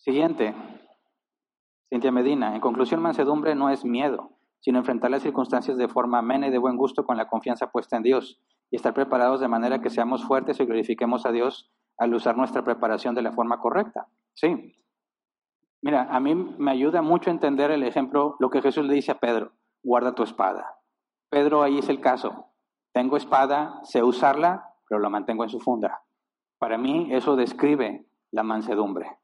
Siguiente. Cintia Medina. En conclusión, mansedumbre no es miedo, sino enfrentar las circunstancias de forma amena y de buen gusto con la confianza puesta en Dios y estar preparados de manera que seamos fuertes y glorifiquemos a Dios al usar nuestra preparación de la forma correcta. Sí. Mira, a mí me ayuda mucho entender el ejemplo, lo que Jesús le dice a Pedro, guarda tu espada. Pedro, ahí es el caso. Tengo espada, sé usarla, pero la mantengo en su funda. Para mí eso describe la mansedumbre.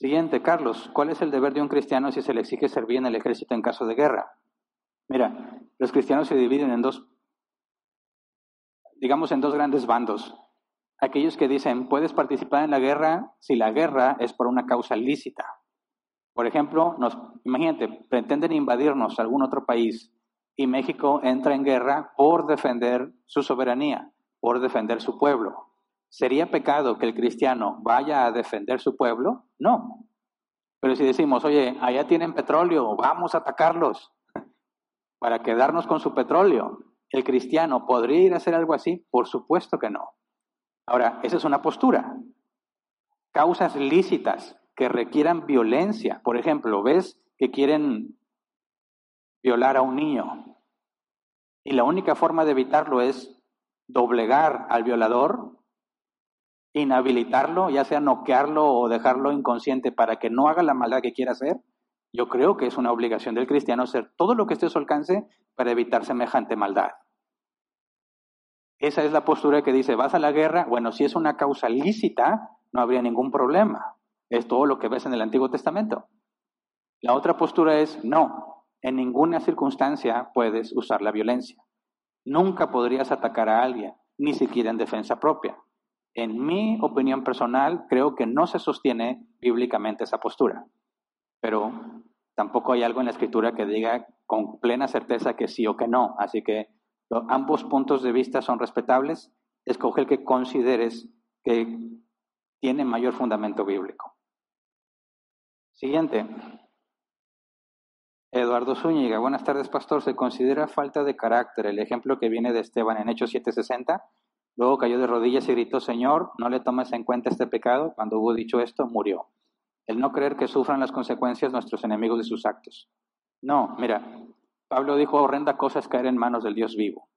Siguiente, Carlos, ¿cuál es el deber de un cristiano si se le exige servir en el ejército en caso de guerra? Mira, los cristianos se dividen en dos, digamos, en dos grandes bandos. Aquellos que dicen, puedes participar en la guerra si la guerra es por una causa lícita. Por ejemplo, nos, imagínate, pretenden invadirnos algún otro país y México entra en guerra por defender su soberanía, por defender su pueblo. ¿Sería pecado que el cristiano vaya a defender su pueblo? No. Pero si decimos, oye, allá tienen petróleo, vamos a atacarlos <laughs> para quedarnos con su petróleo, ¿el cristiano podría ir a hacer algo así? Por supuesto que no. Ahora, esa es una postura. Causas lícitas que requieran violencia. Por ejemplo, ves que quieren violar a un niño y la única forma de evitarlo es doblegar al violador inhabilitarlo, ya sea noquearlo o dejarlo inconsciente para que no haga la maldad que quiera hacer, yo creo que es una obligación del cristiano hacer todo lo que esté a su alcance para evitar semejante maldad. Esa es la postura que dice, vas a la guerra, bueno, si es una causa lícita, no habría ningún problema. Es todo lo que ves en el Antiguo Testamento. La otra postura es, no, en ninguna circunstancia puedes usar la violencia. Nunca podrías atacar a alguien, ni siquiera en defensa propia. En mi opinión personal, creo que no se sostiene bíblicamente esa postura, pero tampoco hay algo en la escritura que diga con plena certeza que sí o que no. Así que ambos puntos de vista son respetables. Escoge el que consideres que tiene mayor fundamento bíblico. Siguiente. Eduardo Zúñiga, buenas tardes, pastor. ¿Se considera falta de carácter el ejemplo que viene de Esteban en Hechos 7:60? Luego cayó de rodillas y gritó, Señor, no le tomes en cuenta este pecado. Cuando hubo dicho esto, murió. El no creer que sufran las consecuencias nuestros enemigos de sus actos. No, mira, Pablo dijo, horrenda cosa es caer en manos del Dios vivo.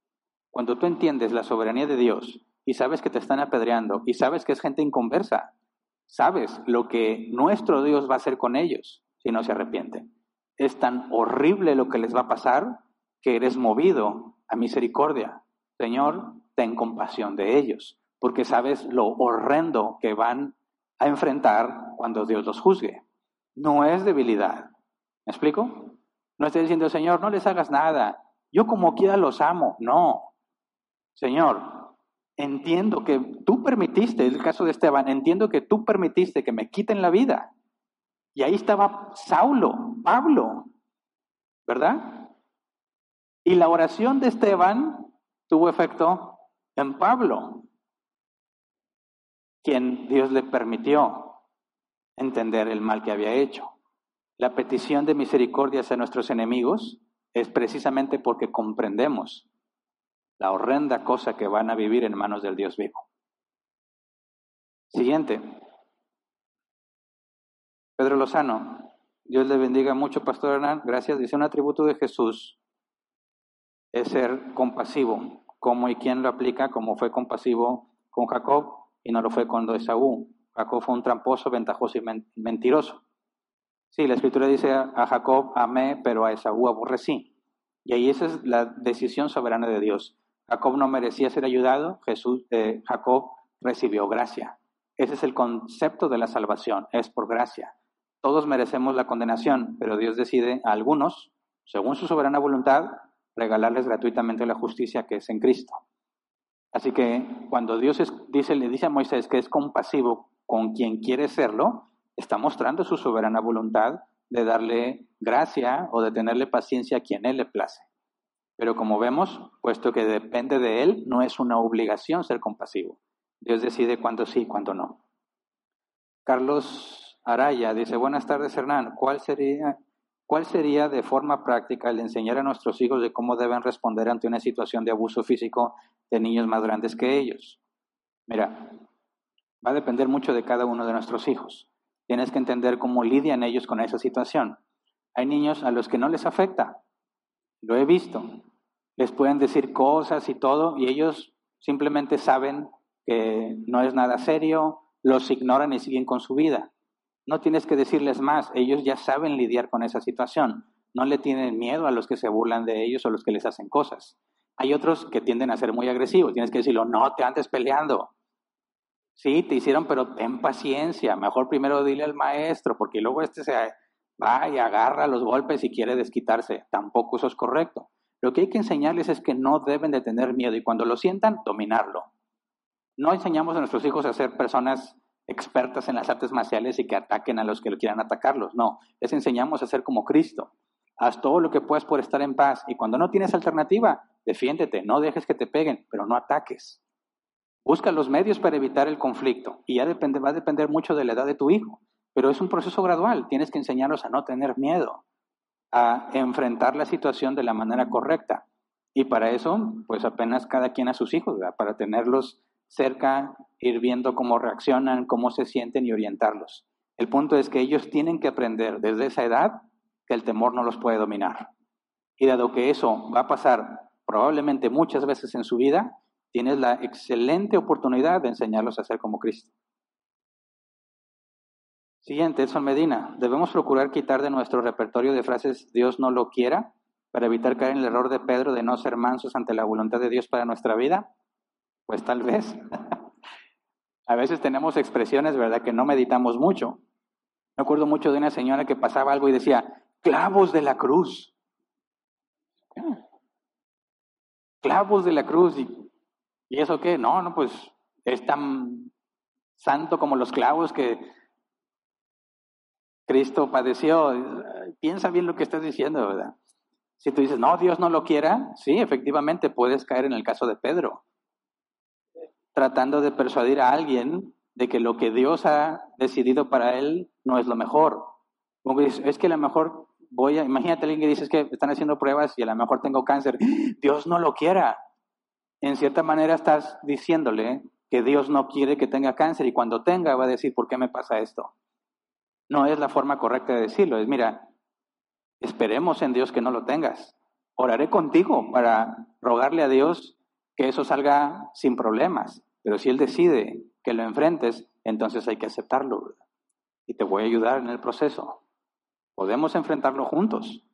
Cuando tú entiendes la soberanía de Dios y sabes que te están apedreando y sabes que es gente inconversa, sabes lo que nuestro Dios va a hacer con ellos si no se arrepienten. Es tan horrible lo que les va a pasar que eres movido a misericordia. Señor, ten compasión de ellos, porque sabes lo horrendo que van a enfrentar cuando Dios los juzgue. No es debilidad. ¿Me explico? No estoy diciendo, Señor, no les hagas nada. Yo como quiera los amo. No. Señor, entiendo que tú permitiste, el caso de Esteban, entiendo que tú permitiste que me quiten la vida. Y ahí estaba Saulo, Pablo, ¿verdad? Y la oración de Esteban tuvo efecto en Pablo, quien Dios le permitió entender el mal que había hecho. La petición de misericordia hacia nuestros enemigos es precisamente porque comprendemos la horrenda cosa que van a vivir en manos del Dios vivo. Siguiente. Pedro Lozano. Dios le bendiga mucho, Pastor Hernán. Gracias. Dice, un atributo de Jesús es ser compasivo. ¿Cómo y quién lo aplica? Como fue compasivo con Jacob y no lo fue con Esaú. Jacob fue un tramposo, ventajoso y mentiroso. Sí, la escritura dice a Jacob amé, pero a Esaú aborrecí. Y ahí esa es la decisión soberana de Dios. Jacob no merecía ser ayudado, Jesús, eh, Jacob recibió gracia. Ese es el concepto de la salvación, es por gracia. Todos merecemos la condenación, pero Dios decide a algunos, según su soberana voluntad, regalarles gratuitamente la justicia que es en Cristo. Así que cuando Dios dice, le dice a Moisés que es compasivo con quien quiere serlo, está mostrando su soberana voluntad de darle gracia o de tenerle paciencia a quien Él le place. Pero como vemos, puesto que depende de Él, no es una obligación ser compasivo. Dios decide cuándo sí y cuándo no. Carlos Araya dice, buenas tardes Hernán, ¿cuál sería, ¿cuál sería de forma práctica el enseñar a nuestros hijos de cómo deben responder ante una situación de abuso físico de niños más grandes que ellos? Mira, va a depender mucho de cada uno de nuestros hijos. Tienes que entender cómo lidian ellos con esa situación. Hay niños a los que no les afecta. Lo he visto. Les pueden decir cosas y todo y ellos simplemente saben que no es nada serio, los ignoran y siguen con su vida. No tienes que decirles más, ellos ya saben lidiar con esa situación. No le tienen miedo a los que se burlan de ellos o los que les hacen cosas. Hay otros que tienden a ser muy agresivos. Tienes que decirlo, no te andes peleando. Sí, te hicieron, pero ten paciencia. Mejor primero dile al maestro, porque luego este se va y agarra los golpes y quiere desquitarse. Tampoco eso es correcto. Lo que hay que enseñarles es que no deben de tener miedo y cuando lo sientan, dominarlo. No enseñamos a nuestros hijos a ser personas expertas en las artes marciales y que ataquen a los que quieran atacarlos. No, les enseñamos a ser como Cristo. Haz todo lo que puedas por estar en paz y cuando no tienes alternativa, defiéndete, no dejes que te peguen, pero no ataques. Busca los medios para evitar el conflicto y ya va a depender mucho de la edad de tu hijo, pero es un proceso gradual. Tienes que enseñarlos a no tener miedo, a enfrentar la situación de la manera correcta. Y para eso, pues apenas cada quien a sus hijos, para tenerlos cerca, ir viendo cómo reaccionan, cómo se sienten y orientarlos. El punto es que ellos tienen que aprender desde esa edad que el temor no los puede dominar. Y dado que eso va a pasar probablemente muchas veces en su vida, tienes la excelente oportunidad de enseñarlos a ser como Cristo. Siguiente, Edson Medina. Debemos procurar quitar de nuestro repertorio de frases Dios no lo quiera para evitar caer en el error de Pedro de no ser mansos ante la voluntad de Dios para nuestra vida. Pues tal vez. <laughs> a veces tenemos expresiones, ¿verdad?, que no meditamos mucho. Me acuerdo mucho de una señora que pasaba algo y decía, clavos de la cruz. Clavos de la cruz. Y ¿Y eso qué? No, no, pues es tan santo como los clavos que Cristo padeció. Piensa bien lo que estás diciendo, ¿verdad? Si tú dices, no, Dios no lo quiera, sí, efectivamente puedes caer en el caso de Pedro, tratando de persuadir a alguien de que lo que Dios ha decidido para él no es lo mejor. Como es que a lo mejor voy a, imagínate alguien que dice que están haciendo pruebas y a lo mejor tengo cáncer. Dios no lo quiera. En cierta manera estás diciéndole que Dios no quiere que tenga cáncer y cuando tenga va a decir, ¿por qué me pasa esto? No es la forma correcta de decirlo. Es, mira, esperemos en Dios que no lo tengas. Oraré contigo para rogarle a Dios que eso salga sin problemas. Pero si Él decide que lo enfrentes, entonces hay que aceptarlo. Y te voy a ayudar en el proceso. Podemos enfrentarlo juntos,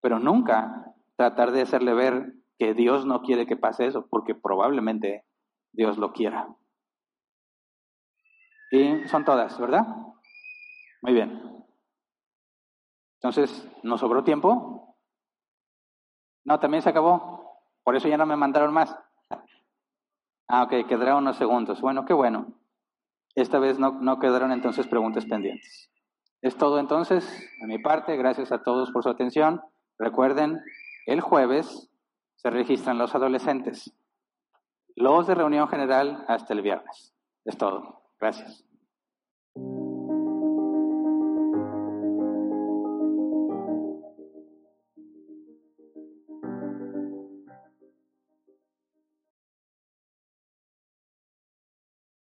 pero nunca tratar de hacerle ver que Dios no quiere que pase eso, porque probablemente Dios lo quiera. Y son todas, ¿verdad? Muy bien. Entonces, ¿nos sobró tiempo? No, también se acabó. Por eso ya no me mandaron más. Ah, ok, quedaron unos segundos. Bueno, qué bueno. Esta vez no, no quedaron entonces preguntas pendientes. Es todo entonces, de mi parte. Gracias a todos por su atención. Recuerden, el jueves se registran los adolescentes. Los de reunión general hasta el viernes. Es todo. Gracias.